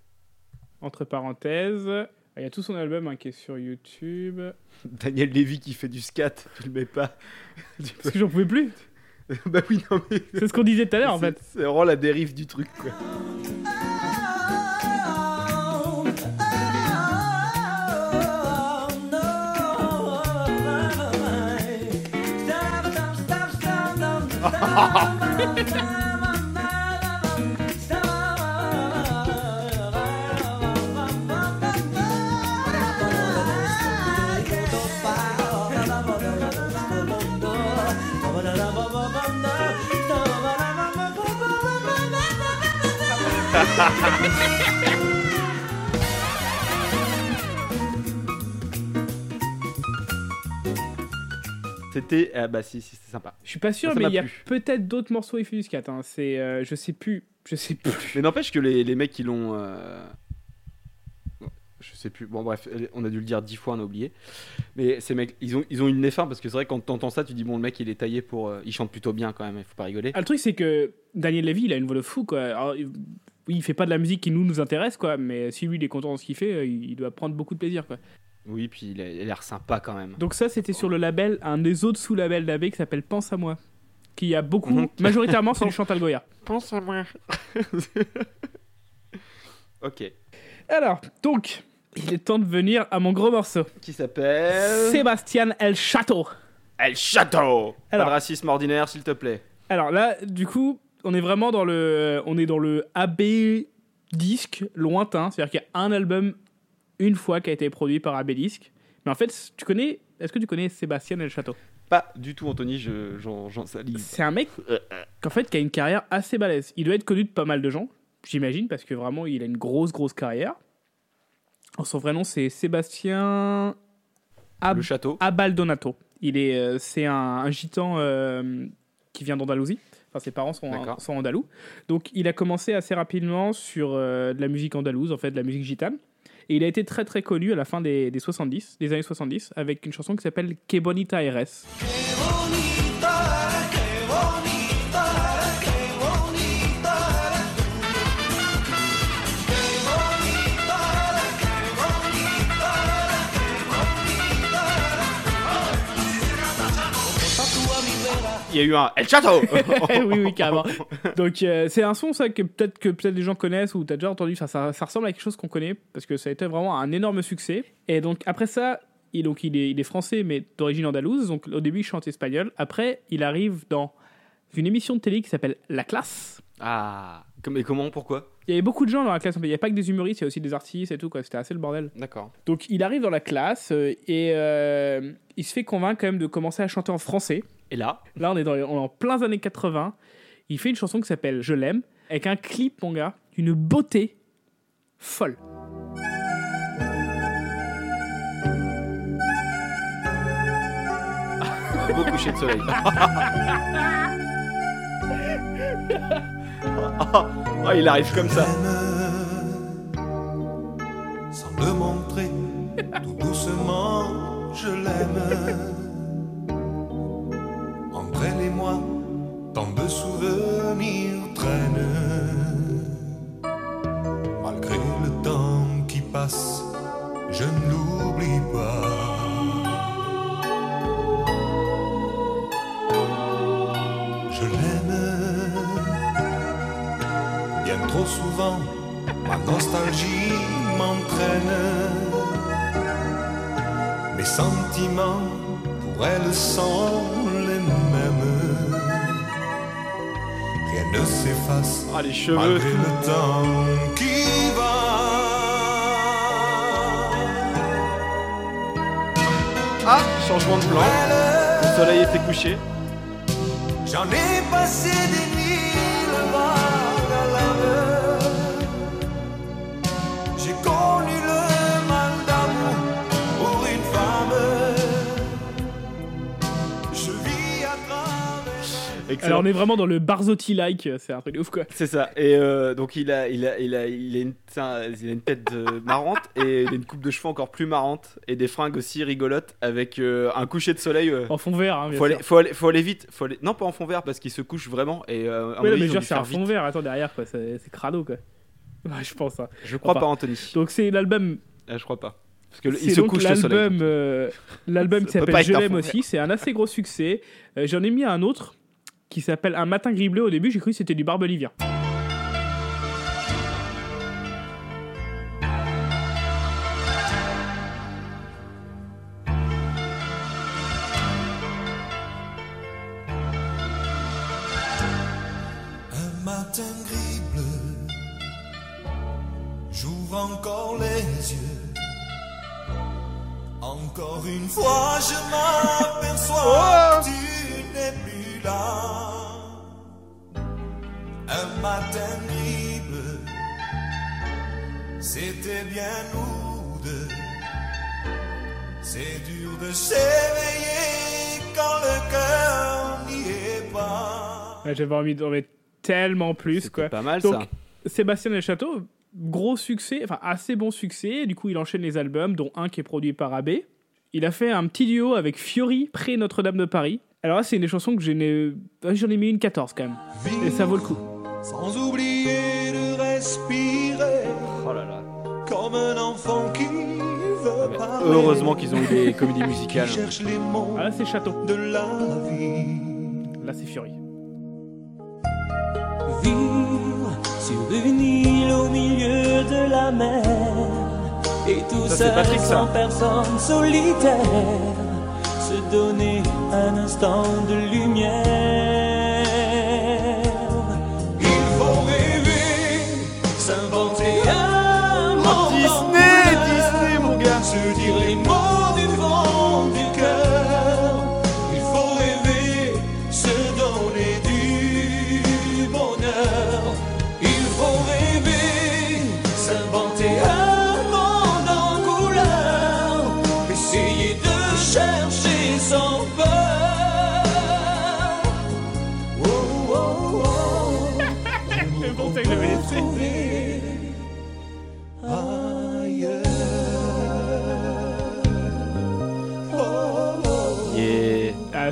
Entre parenthèses. Il y a tout son album hein, qui est sur YouTube. Daniel Levy qui fait du scat, tu le mets pas. Parce que j'en pouvais plus. bah oui, non mais. C'est ce qu'on disait tout à l'heure en fait. C'est vraiment la dérive du truc quoi. Ha ha ha ha! C'était. Ah bah si, si, c'était sympa. Je suis pas sûr, Ça mais m'a il y a peut-être d'autres morceaux Infamous 4. Hein. C'est, euh, je sais plus. Je sais plus. Mais n'empêche que les, les mecs qui l'ont. euh, Je sais plus. Bon, bref, on a dû le dire dix fois, on a oublié. Mais ces mecs, ils ont, ils ont une nez fin parce que c'est vrai, quand t'entends ça, tu dis, bon, le mec, il est taillé pour. euh, Il chante plutôt bien quand même, il faut pas rigoler. Ah, le truc, c'est que Daniel Levy, il a une voix de fou, quoi. Alors, il- oui, il fait pas de la musique qui nous, nous intéresse, quoi. Mais si lui, il est content de ce qu'il fait, euh, il doit prendre beaucoup de plaisir, quoi. Oui, puis il a l'air sympa quand même. Donc, ça, c'était sur le label, un des autres sous-labels d'AB qui s'appelle Pense à moi. Qui a beaucoup. Majoritairement, c'est du Chantal Goya. Pense à moi. ok. Alors, donc, il est temps de venir à mon gros morceau. Qui s'appelle. Sébastien El Chateau. El Château Pas Alors. de racisme ordinaire, s'il te plaît. Alors là, du coup, on est vraiment dans le, on est dans le AB disque lointain, c'est-à-dire qu'il y a un album une fois qui a été produit par AB disque. Mais en fait, tu connais, est-ce que tu connais Sébastien El Château Pas du tout, Anthony, je- j'en salive. C'est un mec qu'en fait qui a une carrière assez balèze. Il doit être connu de pas mal de gens, j'imagine, parce que vraiment il a une grosse grosse carrière. Alors, Son vrai nom c'est Sébastien Ab- Le château. Abaldonato. Il est, euh, c'est un, un gitan euh, qui vient d'Andalousie. Enfin, ses parents sont, sont andalous. Donc, il a commencé assez rapidement sur euh, de la musique andalouse, en fait, de la musique gitane. Et il a été très très connu à la fin des, des 70, des années 70, avec une chanson qui s'appelle Que Bonita Eres. Il y a eu un El Château oui, oui, carrément. Donc, euh, c'est un son, ça, que peut-être que peut-être les gens connaissent ou t'as déjà entendu. Ça, ça, ça ressemble à quelque chose qu'on connaît parce que ça a été vraiment un énorme succès. Et donc, après ça, il, donc, il, est, il est français, mais d'origine andalouse. Donc, au début, il chante espagnol. Après, il arrive dans une émission de télé qui s'appelle La Classe. Ah, mais comment, pourquoi? Il y avait beaucoup de gens dans la classe. Il n'y a pas que des humoristes, il y a aussi des artistes et tout. quoi. C'était assez le bordel. D'accord. Donc, il arrive dans la classe euh, et euh, il se fait convaincre quand même de commencer à chanter en français. Et là Là, on est, dans, on est en plein années 80. Il fait une chanson qui s'appelle Je l'aime, avec un clip, mon gars, d'une beauté folle. Beau coucher de soleil. oh, il arrive comme ça. Sans le montrer, tout doucement, je l'aime. Entre elle et moi, tant de souvenirs traînent. Malgré le temps qui passe, je ne l'oublie nostalgie m'entraîne. Mes sentiments pour elle sont les mêmes. Rien ne s'efface Ah, les cheveux. malgré le temps qui va. Ah, changement de plan. Le soleil était couché. J'en ai passé des nuits Alors, on est vraiment dans le Barzotti-like, c'est un truc de ouf, quoi. C'est ça. Et euh, donc il a, il a, il a, il a une, c'est un- il a une tête euh, marrante et il a une coupe de cheveux encore plus marrante et des fringues aussi rigolotes avec euh, un coucher de soleil. euh. En fond vert, hein, faut, aller, faut, aller, faut aller vite. Faut aller... Non, pas en fond vert parce qu'il se couche vraiment. Et à Ouais, non, mais genre, c'est un fond vite. vert, attends, derrière, quoi. C'est crado, quoi. Ouais, je pense, hein. Je crois Enfin, pas, Anthony. Donc, c'est l'album. Ah, je crois pas. Parce que il se donc couche le soleil. l'album, euh, l'album qui s'appelle Je l'aime aussi. C'est un assez gros succès. Euh, J'en ai mis un autre qui s'appelle Un matin gris bleu. Au début, j'ai cru que c'était du Barbelivien. Un matin gris bleu, j'ouvre encore les yeux. Encore une fois, je m'aperçois C'était bien nous deux. C'est dur de s'éveiller quand le cœur n'y est pas. Ouais, J'avais envie d'en mettre tellement plus, quoi. pas mal Donc, ça. Sébastien El Château, gros succès, enfin assez bon succès. Du coup, il enchaîne les albums, dont un qui est produit par AB. Il a fait un petit duo avec Fiori, près Notre-Dame de Paris. Alors là, c'est une des chansons que je n'ai- euh, j'en ai mis une 14 quand même. Et ça vaut le coup. Sans oublier de respirer Oh là là. comme un enfant qui veut parler. Heureusement qu'ils ont eu des comédies Qui musicales. cherche les mots Ah là, c'est Château. de la vie. Là, c'est Fiori. Vivre sur une île au milieu de la mer et tout Ça, seul Patrick, ça. sans personne solitaire se donner un instant de lumière.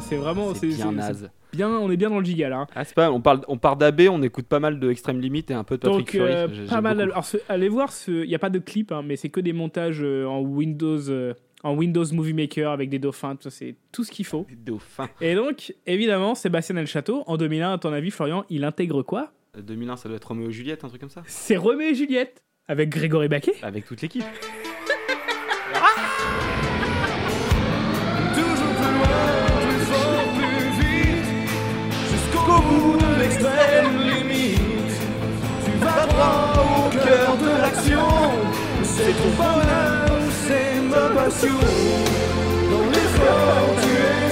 C'est vraiment. C'est bien naze. bien, on est bien dans le giga là. hein. Ah, c'est pas, on parle, on part d'AB, on écoute pas mal de Extreme Limit et un peu de Patrick Donc, Fury. euh, pas mal. beaucoup. Alors, ce- allez voir, ce- il n'y a pas de clip, hein, mais c'est que des montages euh, en Windows, euh, en Windows Movie Maker avec des dauphins. C'est tout ce qu'il faut. Des dauphins. Et donc, évidemment, Sébastien El Château, en 2001, à ton avis, Florian, il intègre quoi? 2001, ça doit être Roméo et Juliette, un truc comme ça. C'est Roméo et Juliette avec Grégory Baquet. Avec toute l'équipe. L'action. C'est ton bonheur, c'est ma passion. Dans l'effort, tu es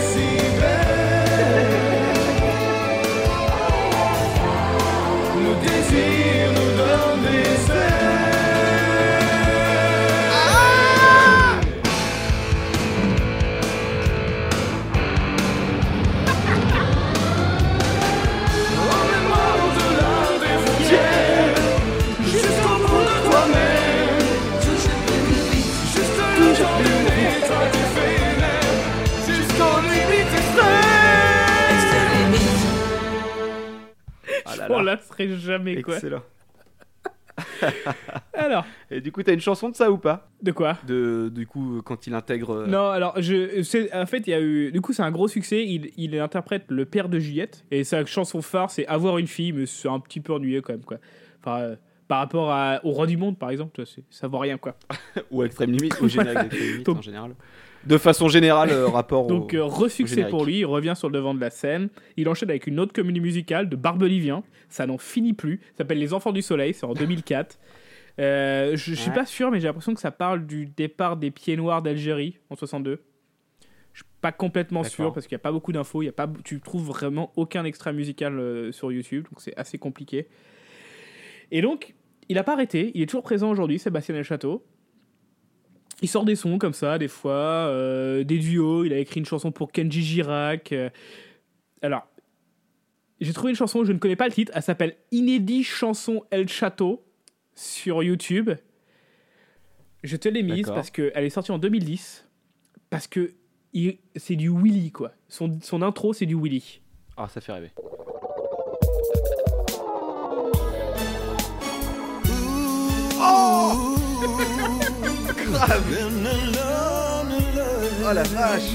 On là. la serait jamais, quoi. Excellent. Alors, Et du coup, t'as une chanson de ça ou pas? De quoi? De, Du coup, quand il intègre. euh, Non, alors, je, c'est- en fait, il y a eu. Du coup, c'est un gros succès. Il, il interprète le père de Juliette. Et sa chanson phare, c'est Avoir une fille, mais c'est un petit peu ennuyeux quand même, quoi. Enfin, euh, par rapport à, au Roi du Monde, par exemple, ça vaut rien, quoi. Ou Extreme Limit, ou générique d'Extreme Limit Donc- en général. De façon générale, euh, rapport Donc, au. euh, resuccès générique. pour lui. Il revient sur le devant de la scène. Il enchaîne avec une autre comédie musicale de Barbelivien. Ça n'en finit plus. Ça s'appelle Les Enfants du Soleil. C'est en 2004. Euh, je, je suis pas sûr, mais j'ai l'impression que ça parle du départ des Pieds Noirs d'Algérie en 62. Je suis pas complètement sûr parce qu'il n'y a pas beaucoup d'infos. Il y a pas, tu trouves vraiment aucun extrait musical euh, sur YouTube, donc c'est assez compliqué. Et donc, il a pas arrêté. Il est toujours présent aujourd'hui, Sébastien El Château. Il sort des sons comme ça, des fois, euh, des duos. Il a écrit une chanson pour Kenji Girac. euh. Alors, j'ai trouvé une chanson, je ne connais pas le titre. Elle s'appelle Inédit chanson El Château sur YouTube. Je te l'ai mise parce qu'elle est sortie en 2010. Parce que c'est du Willy, quoi. Son, son intro, c'est du Willy. Ah, ça fait rêver. Oh la vache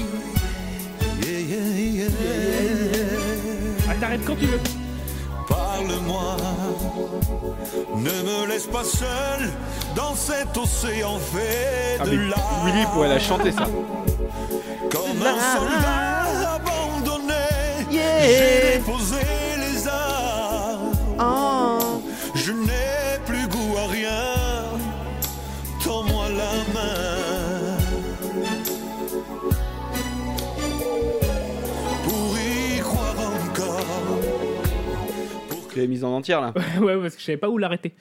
Ah, t'arrêtes quand tu veux. Parle-moi, ne me laisse pas seul dans cet océan fait Ah, de mais larmes. Willy pourrait la chanter ça. Comme un soldat abandonné, j'ai déposé les armes. Je mise en entière là. ouais, parce que je savais pas où l'arrêter.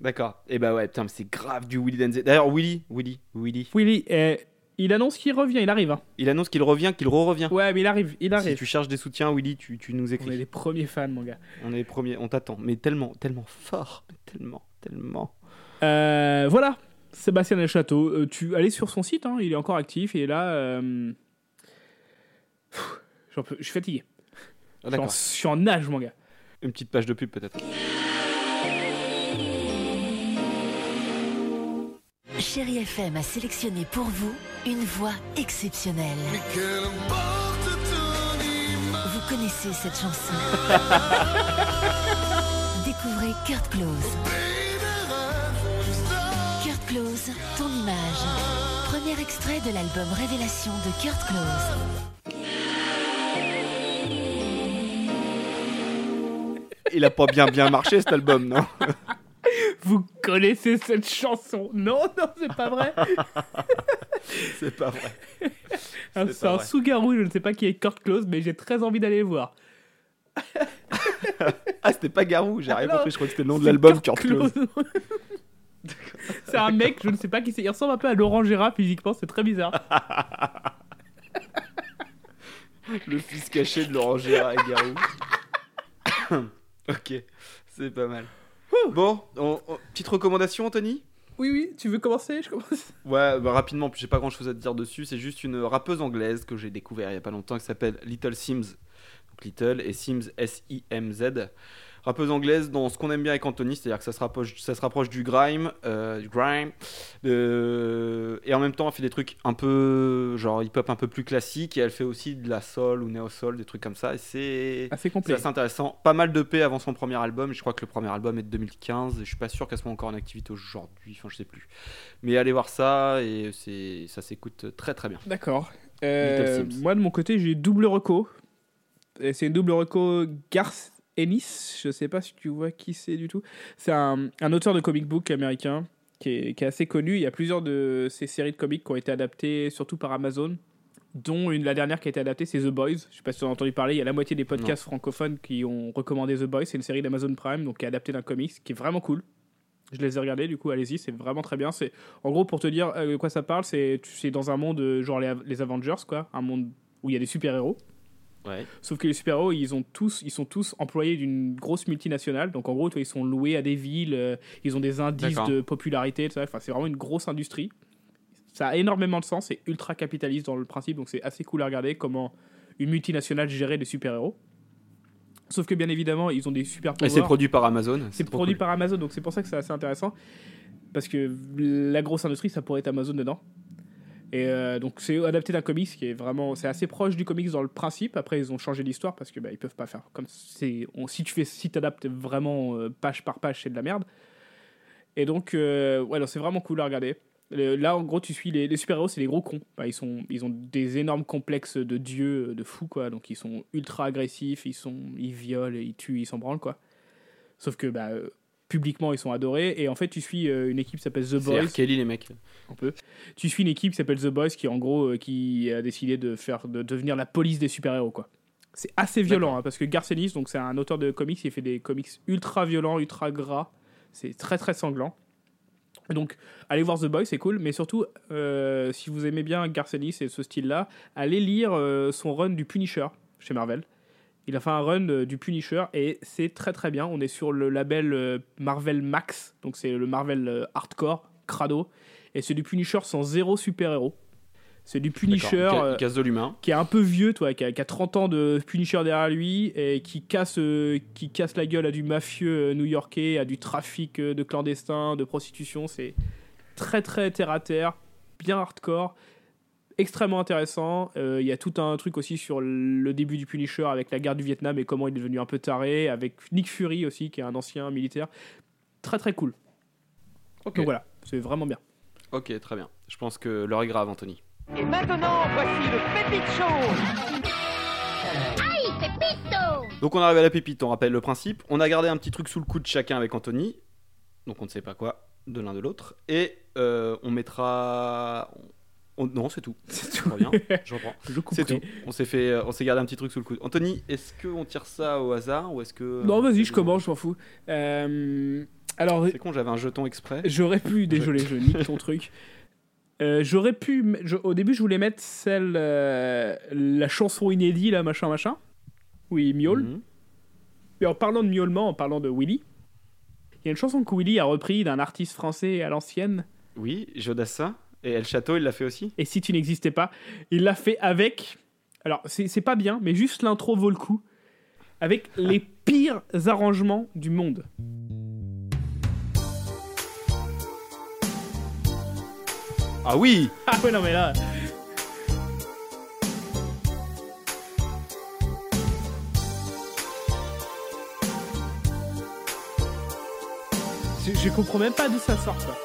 D'accord. Et bah ouais, putain, mais c'est grave du Willy Denzé. D'ailleurs, Willy, Willy, Willy, Willy, euh, il annonce qu'il revient, il arrive. hein. il annonce qu'il revient, qu'il re-revient. Ouais, mais il arrive, il Si arrive. tu cherches des soutiens, Willy, tu, tu nous On est écris. les premiers fans, mon gars. On est les premiers, on t'attend. Mais tellement, tellement fort. mais Tellement, tellement. Euh, voilà, Sébastien Del Château. Euh, tu allez sur son site, hein, il est encore actif. Et là, euh, pff, j'en peux- je suis fatigué. Ah, Je suis en- D'accord. je suis en nage, mon gars. Une petite page de pub peut-être. Chérie FM a sélectionné pour vous une voix exceptionnelle. Vous connaissez cette chanson Découvrez Kurt Close. Kurt Close, ton image. Premier extrait de l'album Révélation de Kurt Close. Il a pas bien bien marché cet album, non? Vous connaissez cette chanson Non, non, c'est pas vrai. C'est pas vrai. C'est un sous-garou, je ne sais pas qui est Kurt Close, mais j'ai très envie d'aller le voir. Ah, c'était pas Garou, j'ai rien Ah, compris. Je crois que c'était le nom de l'album Kurt Close. c'est un mec, je ne sais pas qui c'est. Il ressemble un peu à Laurent Gérard physiquement, c'est très bizarre. Le fils caché de Laurent Gérard et Garou. Ok, c'est pas mal. Bon, on- on- petite recommandation, Anthony? Oui, oui, tu veux commencer? Je commence. Ouais, bah, rapidement, j'ai pas grand chose à te dire dessus. C'est juste une rappeuse anglaise que j'ai découvert il y a pas longtemps qui s'appelle Little Sims. Donc Little et Sims S-I-M-Z. Rappeuse anglaise dans ce qu'on aime bien avec Anthony, c'est-à-dire que ça se rapproche, ça se rapproche du grime, euh, du grime, de- et en même temps elle fait des trucs un peu genre hip-hop un peu plus classique et elle fait aussi de la soul ou néo-soul, des trucs comme ça. Et c'est Assez c'est complet. assez intéressant. Pas mal de paix avant son premier album. Je crois que le premier album est de 2015. Et je suis pas sûr qu'elle soit encore en activité aujourd'hui. Enfin, je sais plus. Mais allez voir ça et c'est ça s'écoute très très bien. D'accord. Euh, moi, de mon côté, j'ai double reco. C'est une double reco Garth Ennis. Je sais pas si tu vois qui c'est du tout. C'est un, un auteur de comic book américain qui est, qui est assez connu. Il y a plusieurs de ces séries de comics qui ont été adaptées, surtout par Amazon. Dont une, la dernière qui a été adaptée, c'est The Boys. Je sais pas si tu en as entendu parler. Il y a la moitié des podcasts francophones qui ont recommandé The Boys. C'est une série d'Amazon Prime, donc qui est adaptée d'un comics, qui est vraiment cool. Je les ai regardés, du coup, allez-y, c'est vraiment très bien. C'est en gros pour te dire euh, de quoi ça parle, c'est dans un monde euh, genre les, les Avengers, quoi, un monde où il y a des super héros. Ouais. Sauf que les super-héros, ils, ont tous, ils sont tous employés d'une grosse multinationale. Donc en gros, toi, ils sont loués à des villes, euh, ils ont des indices de popularité, tout ça. Enfin, c'est vraiment une grosse industrie. Ça a énormément de sens, c'est ultra capitaliste dans le principe, donc c'est assez cool à regarder comment une multinationale gérait des super-héros. Sauf que bien évidemment, ils ont des super Et pouvoirs. c'est produit par Amazon. C'est produit cool. par Amazon, donc c'est pour ça que c'est assez intéressant. Parce que la grosse industrie, ça pourrait être Amazon dedans. Et euh, donc c'est adapté d'un comics qui est vraiment, c'est assez proche du comics dans le principe. Après ils ont changé l'histoire parce que bah, ils peuvent pas faire comme si tu fais, si t'adaptes vraiment euh, page par page, c'est de la merde. Et donc euh, ouais, c'est vraiment cool à regarder. Là en gros tu suis les, les super héros, c'est les gros cons. Bah, ils sont, ils ont des énormes complexes de dieux, euh, de fous quoi. Donc ils sont ultra agressifs, ils sont, ils violent, ils tuent, ils s'en branlent quoi. Sauf que bah publiquement ils sont adorés et en fait tu suis euh, une équipe qui s'appelle The C'est Boys R. Kelly, les mecs. un peu. Tu suis une équipe qui s'appelle The Boys qui en gros euh, qui a décidé de faire de devenir la police des super-héros quoi. C'est assez violent hein, parce que Garth Ennis donc c'est un auteur de comics, il fait des comics ultra violents, ultra gras. C'est très très sanglant. Donc allez voir The Boys, c'est cool, mais surtout euh, si vous aimez bien Garth Ennis et ce style-là, allez lire euh, son run du Punisher chez Marvel. Il a fait un run euh, du Punisher et c'est très très bien. On est sur le label euh, Marvel Max, donc c'est le Marvel euh, Hardcore, Crado. Et c'est du Punisher sans zéro super-héros. C'est du Punisher euh, casse de l'humain. qui est un peu vieux, toi, qui a, qui a 30 ans de Punisher derrière lui et qui casse, euh, qui casse la gueule à du mafieux new-yorkais, à du trafic de clandestins, de prostitution. C'est très très terre à terre, bien hardcore, extrêmement intéressant. Euh, Il y a tout un truc aussi sur le début du Punisher avec la guerre du Vietnam et comment il est devenu un peu taré, avec Nick Fury aussi, qui est un ancien militaire. Très très cool. Ok. Donc voilà, c'est vraiment bien. Ok, très bien. Je pense que l'heure est grave, Anthony. Et maintenant, voici le Pépite Show Donc on arrive à la pépite, on rappelle le principe. On a gardé un petit truc sous le coude chacun avec Anthony. Donc on ne sait pas quoi de l'un de l'autre. Et euh, on mettra... on- Non, c'est tout. C'est tout. je reprends. Je C'est tout. On s'est fait, euh, on s'est gardé un petit truc sous le coude. Anthony, est-ce qu'on tire ça au hasard ou est-ce que Non, vas-y, je commence, je m'en fous. Euh, Alors, C'est con, j'avais un jeton exprès. j'aurais pu, désolé, je nique ton truc. Euh, j'aurais pu. je- au début, je voulais mettre celle. euh, la chanson inédite, là, machin, machin. Oui, miaule. Et en parlant de miaulement, en parlant de Willy, il y a une chanson que Willy a repris d'un artiste français à l'ancienne. Oui, Jodassin. Et El Château, il l'a fait aussi? Et si tu n'existais pas, il l'a fait avec. Alors, c'est pas bien, mais juste l'intro vaut le coup. Avec les pires arrangements du monde. Ah oui Ah ouais, non, mais là. Je, je comprends même pas d'où ça sort, ça.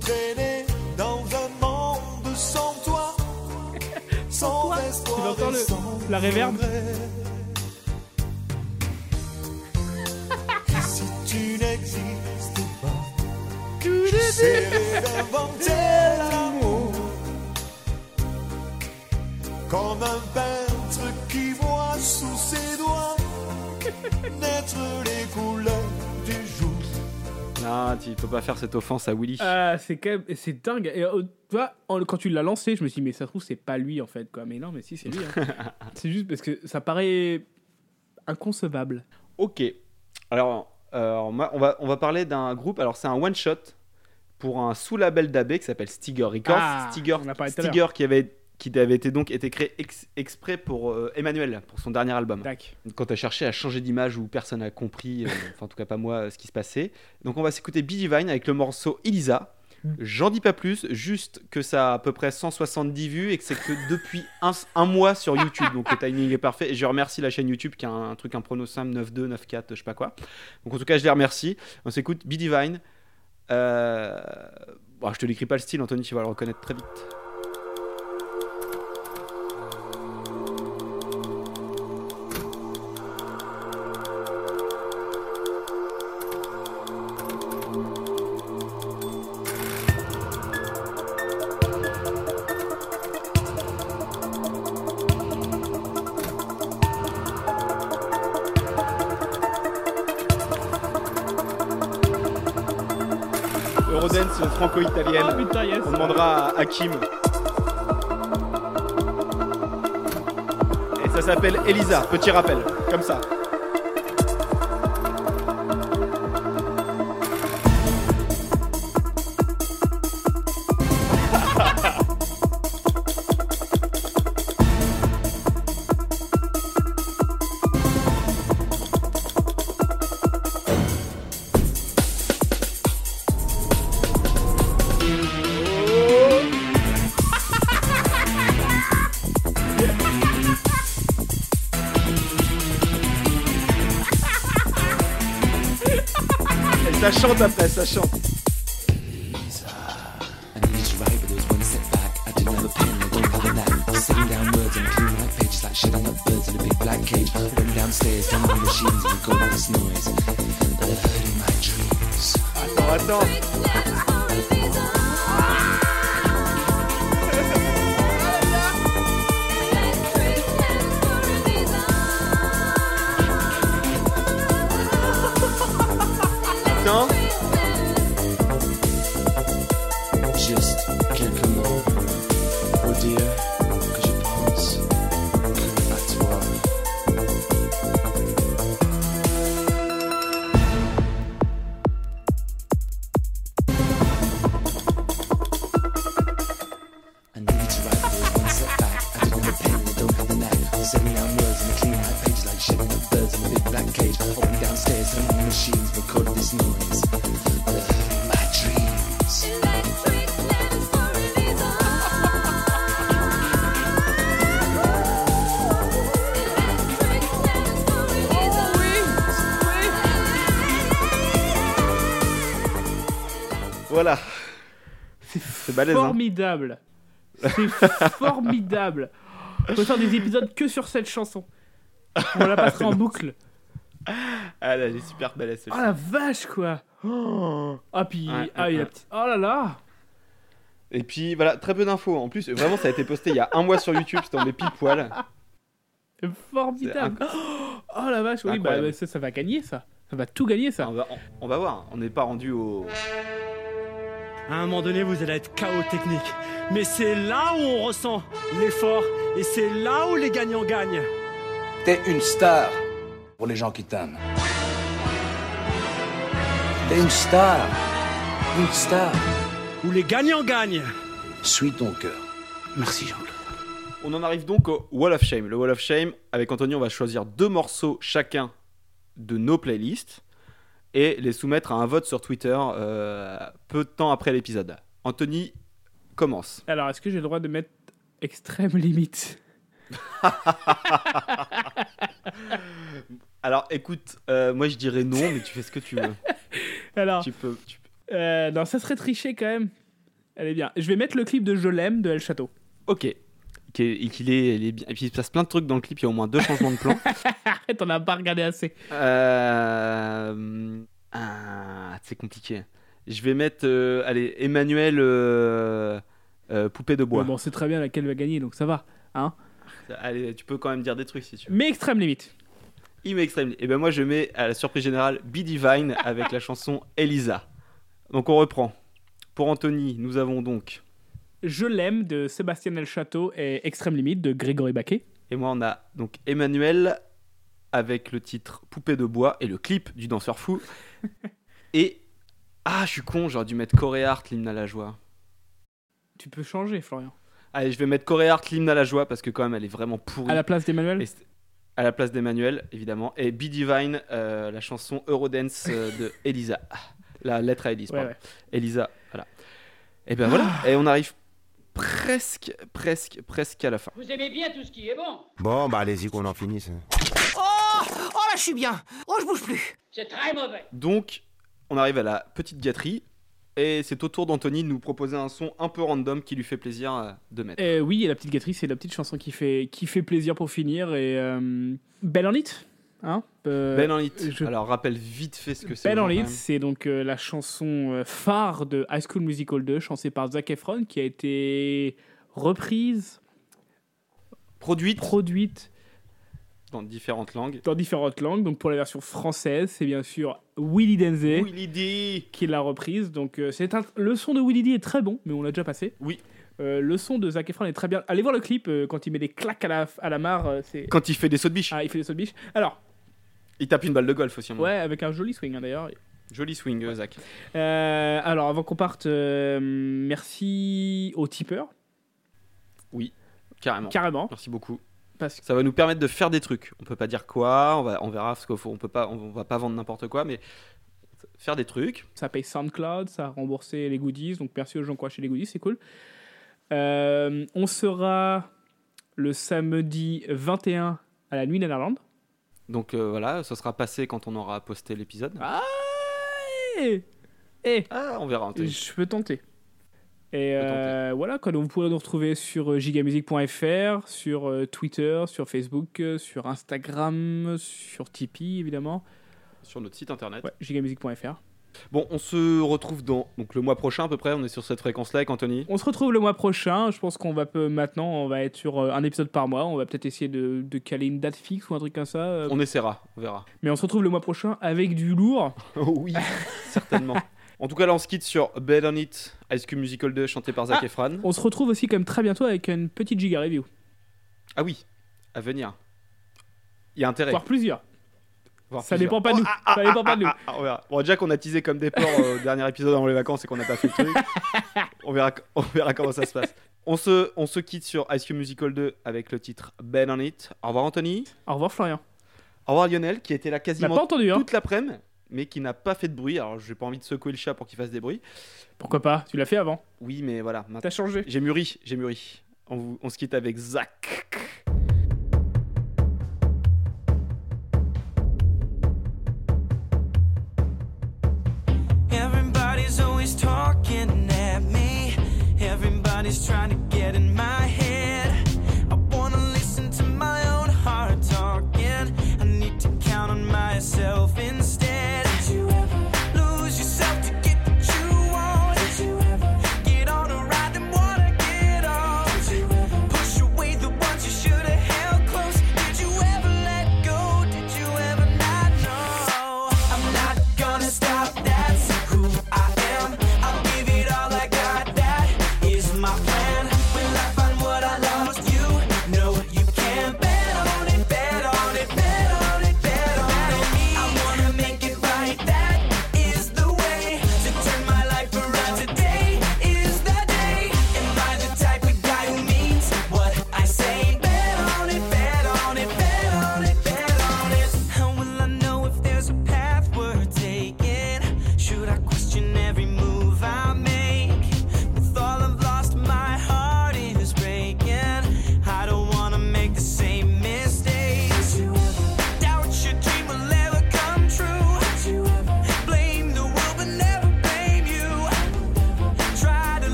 Traîner dans un monde sans toi, sans Tu espoir entends et le- sans la réverb regret. Et si tu n'existais pas, j'essaierais d'inventer l'amour comme un peintre qui voit sous ses doigts naître les couleurs du jour. Non, tu peux pas faire cette offense à Willy. Ah, c'est quand même. C'est dingue. Et, euh, tu vois, en- quand tu l'as lancé, je me suis dit, mais ça se trouve, c'est pas lui, en fait, quoi. Mais non, mais si, c'est lui. hein. c'est juste parce que ça paraît inconcevable. Ok. Alors, euh, on va- on va, parler d'un groupe. Alors, c'est un one-shot pour un sous-label d'AB qui s'appelle Stiger Records. Ah, Stiger. Stiger qui avait, qui avait été donc été créé ex- exprès pour euh, Emmanuel, pour son dernier album. Tac. Quand tu as cherché à changer d'image où personne n'a compris, euh, enfin en tout cas pas moi, euh, ce qui se passait. Donc on va s'écouter Be Divine avec le morceau Elisa. Mm. J'en dis pas plus, juste que ça a à peu près 170 vues et que c'est que depuis un, un mois sur YouTube. Donc le timing est parfait. Et je remercie la chaîne YouTube qui a un, truc, un prono simple 9.2, 9.4, je sais pas quoi. Donc en tout cas, je les remercie. On s'écoute Be Divine. Euh... bon, je te décris pas le style, Anthony, tu vas le reconnaître très vite. Et ça s'appelle Elisa, petit rappel, comme ça. Chante après, ça chante. Voilà. C'est hein. formidable. C'est formidable. On peut faire des épisodes que sur cette chanson. On la passera en boucle. Ah là, est super belle Oh la vache quoi. Oh. Ah puis Ouais, ah, ouais, il a petit- Oh là là. Et puis voilà, très peu d'infos. En plus, vraiment, ça a été posté il y a un mois sur YouTube, c'était tombé pile poil. Formidable. Oh la vache, oui, bah, bah, ça, ça va gagner ça. Ça va tout gagner ça. On va, on- on va voir, on n'est pas rendu au. À un moment donné, vous allez être chaos technique. Mais c'est là où on ressent l'effort et c'est là où les gagnants gagnent. T'es une star pour les gens qui t'aiment. T'es une star. Une star. Où les gagnants gagnent. Suis ton cœur. Merci Jean-Claude. On en arrive donc au Wall of Shame. Le Wall of Shame, avec Anthony, on va choisir deux morceaux chacun de nos playlists et les soumettre à un vote sur Twitter euh, peu de temps après l'épisode. Anthony commence. Alors, est-ce que j'ai le droit de mettre extrême limite? Alors écoute, euh, moi je dirais non, mais tu fais ce que tu veux. Alors, tu peux. tu peux- euh, non, ça serait triché quand même. Elle est bien. Je vais mettre le clip de Je l'aime de El Château. Ok. Qu'il est, qu'il est- est bien. Et puis il se passe plein de trucs dans le clip, il y a au moins deux changements de plan. Arrête, on n'a pas regardé assez. Euh... Ah, c'est compliqué. Je vais mettre, euh, allez, Emmanuel euh, Poupée de bois. Bon, c'est très bien laquelle va gagner, donc ça va. Hein Allez, tu peux quand même dire des trucs si tu veux. Mais extrême limite. Il met extrême. Et ben moi je mets à la surprise générale Be Divine avec la chanson Elisa. Donc on reprend. Pour Anthony, nous avons donc. Je l'aime de Sébastien El Château et Extrême limite de Grégory Baquet. Et moi on a donc Emmanuel avec le titre Poupée de bois et le clip du danseur fou. et ah je suis con, j'aurais dû mettre Corée Art, l'hymne à la joie. Tu peux changer, Florian. Allez, je vais mettre Corée Art, l'hymne à la joie parce que quand même elle est vraiment pourrie. À la place d'Emmanuel À la place d'Emmanuel, évidemment. Et Be Divine, euh, la chanson Eurodance euh, de Elisa. Ah, La lettre à Elise, Ouais, pardon. ouais. Elisa, voilà. Et ben voilà, et on arrive presque, presque, presque à la fin. Vous aimez bien tout ce qui est bon Bon, bah allez-y qu'on en finisse. Oh Oh là, je suis bien Oh, je bouge plus C'est très mauvais Donc, on arrive à la petite gâterie. Et c'est au tour d'Anthony de nous proposer un son un peu random qui lui fait plaisir euh, de mettre. Euh, oui, et la petite gâterie, c'est la petite chanson qui fait, qui fait plaisir pour finir. Et euh, Belle en It? Hein Euh, Ben en It. je- Alors, rappelle vite fait ce que c'est. Belle aux en gens, quand It, c'est donc euh, la chanson euh, phare de High School Musical 2, chantée par Zac Efron, qui a été reprise, Produite produite dans différentes langues. dans différentes langues. Donc pour la version française, c'est bien sûr Willy Denzey Willy D. qui l'a reprise. Donc euh, c'est un- le son de Willy D est très bon, mais on l'a déjà passé. Oui. Euh, le son de Zac Efron est très bien. Allez voir le clip euh, quand il met des claques à la, à la mare. euh, c'est... Quand il fait des sauts de biche. Ah, il fait des sauts de biche. Alors, Il tape une balle de golf aussi. moment. ouais, avec un joli swing hein, d'ailleurs. Joli swing, euh, Zach. Euh, alors, avant qu'on parte, euh, merci aux tipeurs. Oui, carrément. Carrément. Merci beaucoup. Parce que Ça va nous permettre de faire des trucs. On peut pas dire quoi, on, va, on verra, parce qu'on on peut pas, on va pas vendre n'importe quoi, mais faire des trucs. ça paye SoundCloud, ça a remboursé les goodies. Donc, merci aux gens qui ont acheté les goodies, c'est cool. Euh, on sera le samedi 21 à la nuit Netherland. Donc euh, voilà, ça sera passé quand on aura posté l'épisode. Ah, eh, eh, Ah, on verra. Je peux tenter. Et euh, voilà, quoi, donc vous pourrez nous retrouver sur euh, gigamusic.fr, sur Twitter, sur Facebook, sur Instagram, sur Tipeee évidemment. Sur notre site internet. Ouais, gigamusic.fr. Bon, on se retrouve dans donc le mois prochain à peu près. On est sur cette fréquence-là avec Anthony. On se retrouve le mois prochain. Je pense qu'on va peu, maintenant, on va être sur euh, un épisode par mois. On va peut-être essayer de, de caler une date fixe ou un truc comme ça. euh, On essaiera, on verra. Mais on se retrouve le mois prochain avec du lourd. oui, certainement. En tout cas, là, on se quitte sur Bed on It, High School Musical 2, chanté par Zac Ah. Efron. On se retrouve aussi comme très bientôt avec une petite giga review. Ah oui, à venir. Il y a intérêt. Voire plusieurs. Ça dépend pas de nous. Ça dépend pas de nous. Ah, ah, on verra. Bon, déjà qu'on a teasé comme des porcs euh, au dernier épisode avant les vacances et qu'on n'a pas fait le truc. on, verra, on verra comment ça se passe. On se, on se quitte sur High School Musical 2 avec le titre Ben on It. Au revoir Anthony. Au revoir Florian. Au revoir Lionel qui était là On quasiment pas entendu, hein toute l'après-midi mais qui n'a pas fait de bruit. Alors j'ai pas envie de secouer le chat pour qu'il fasse des bruits. Pourquoi pas? Tu l'as fait avant. Oui mais voilà. T'as changé. J'ai mûri, j'ai mûri. On, vous- on se quitte avec Zach. is trying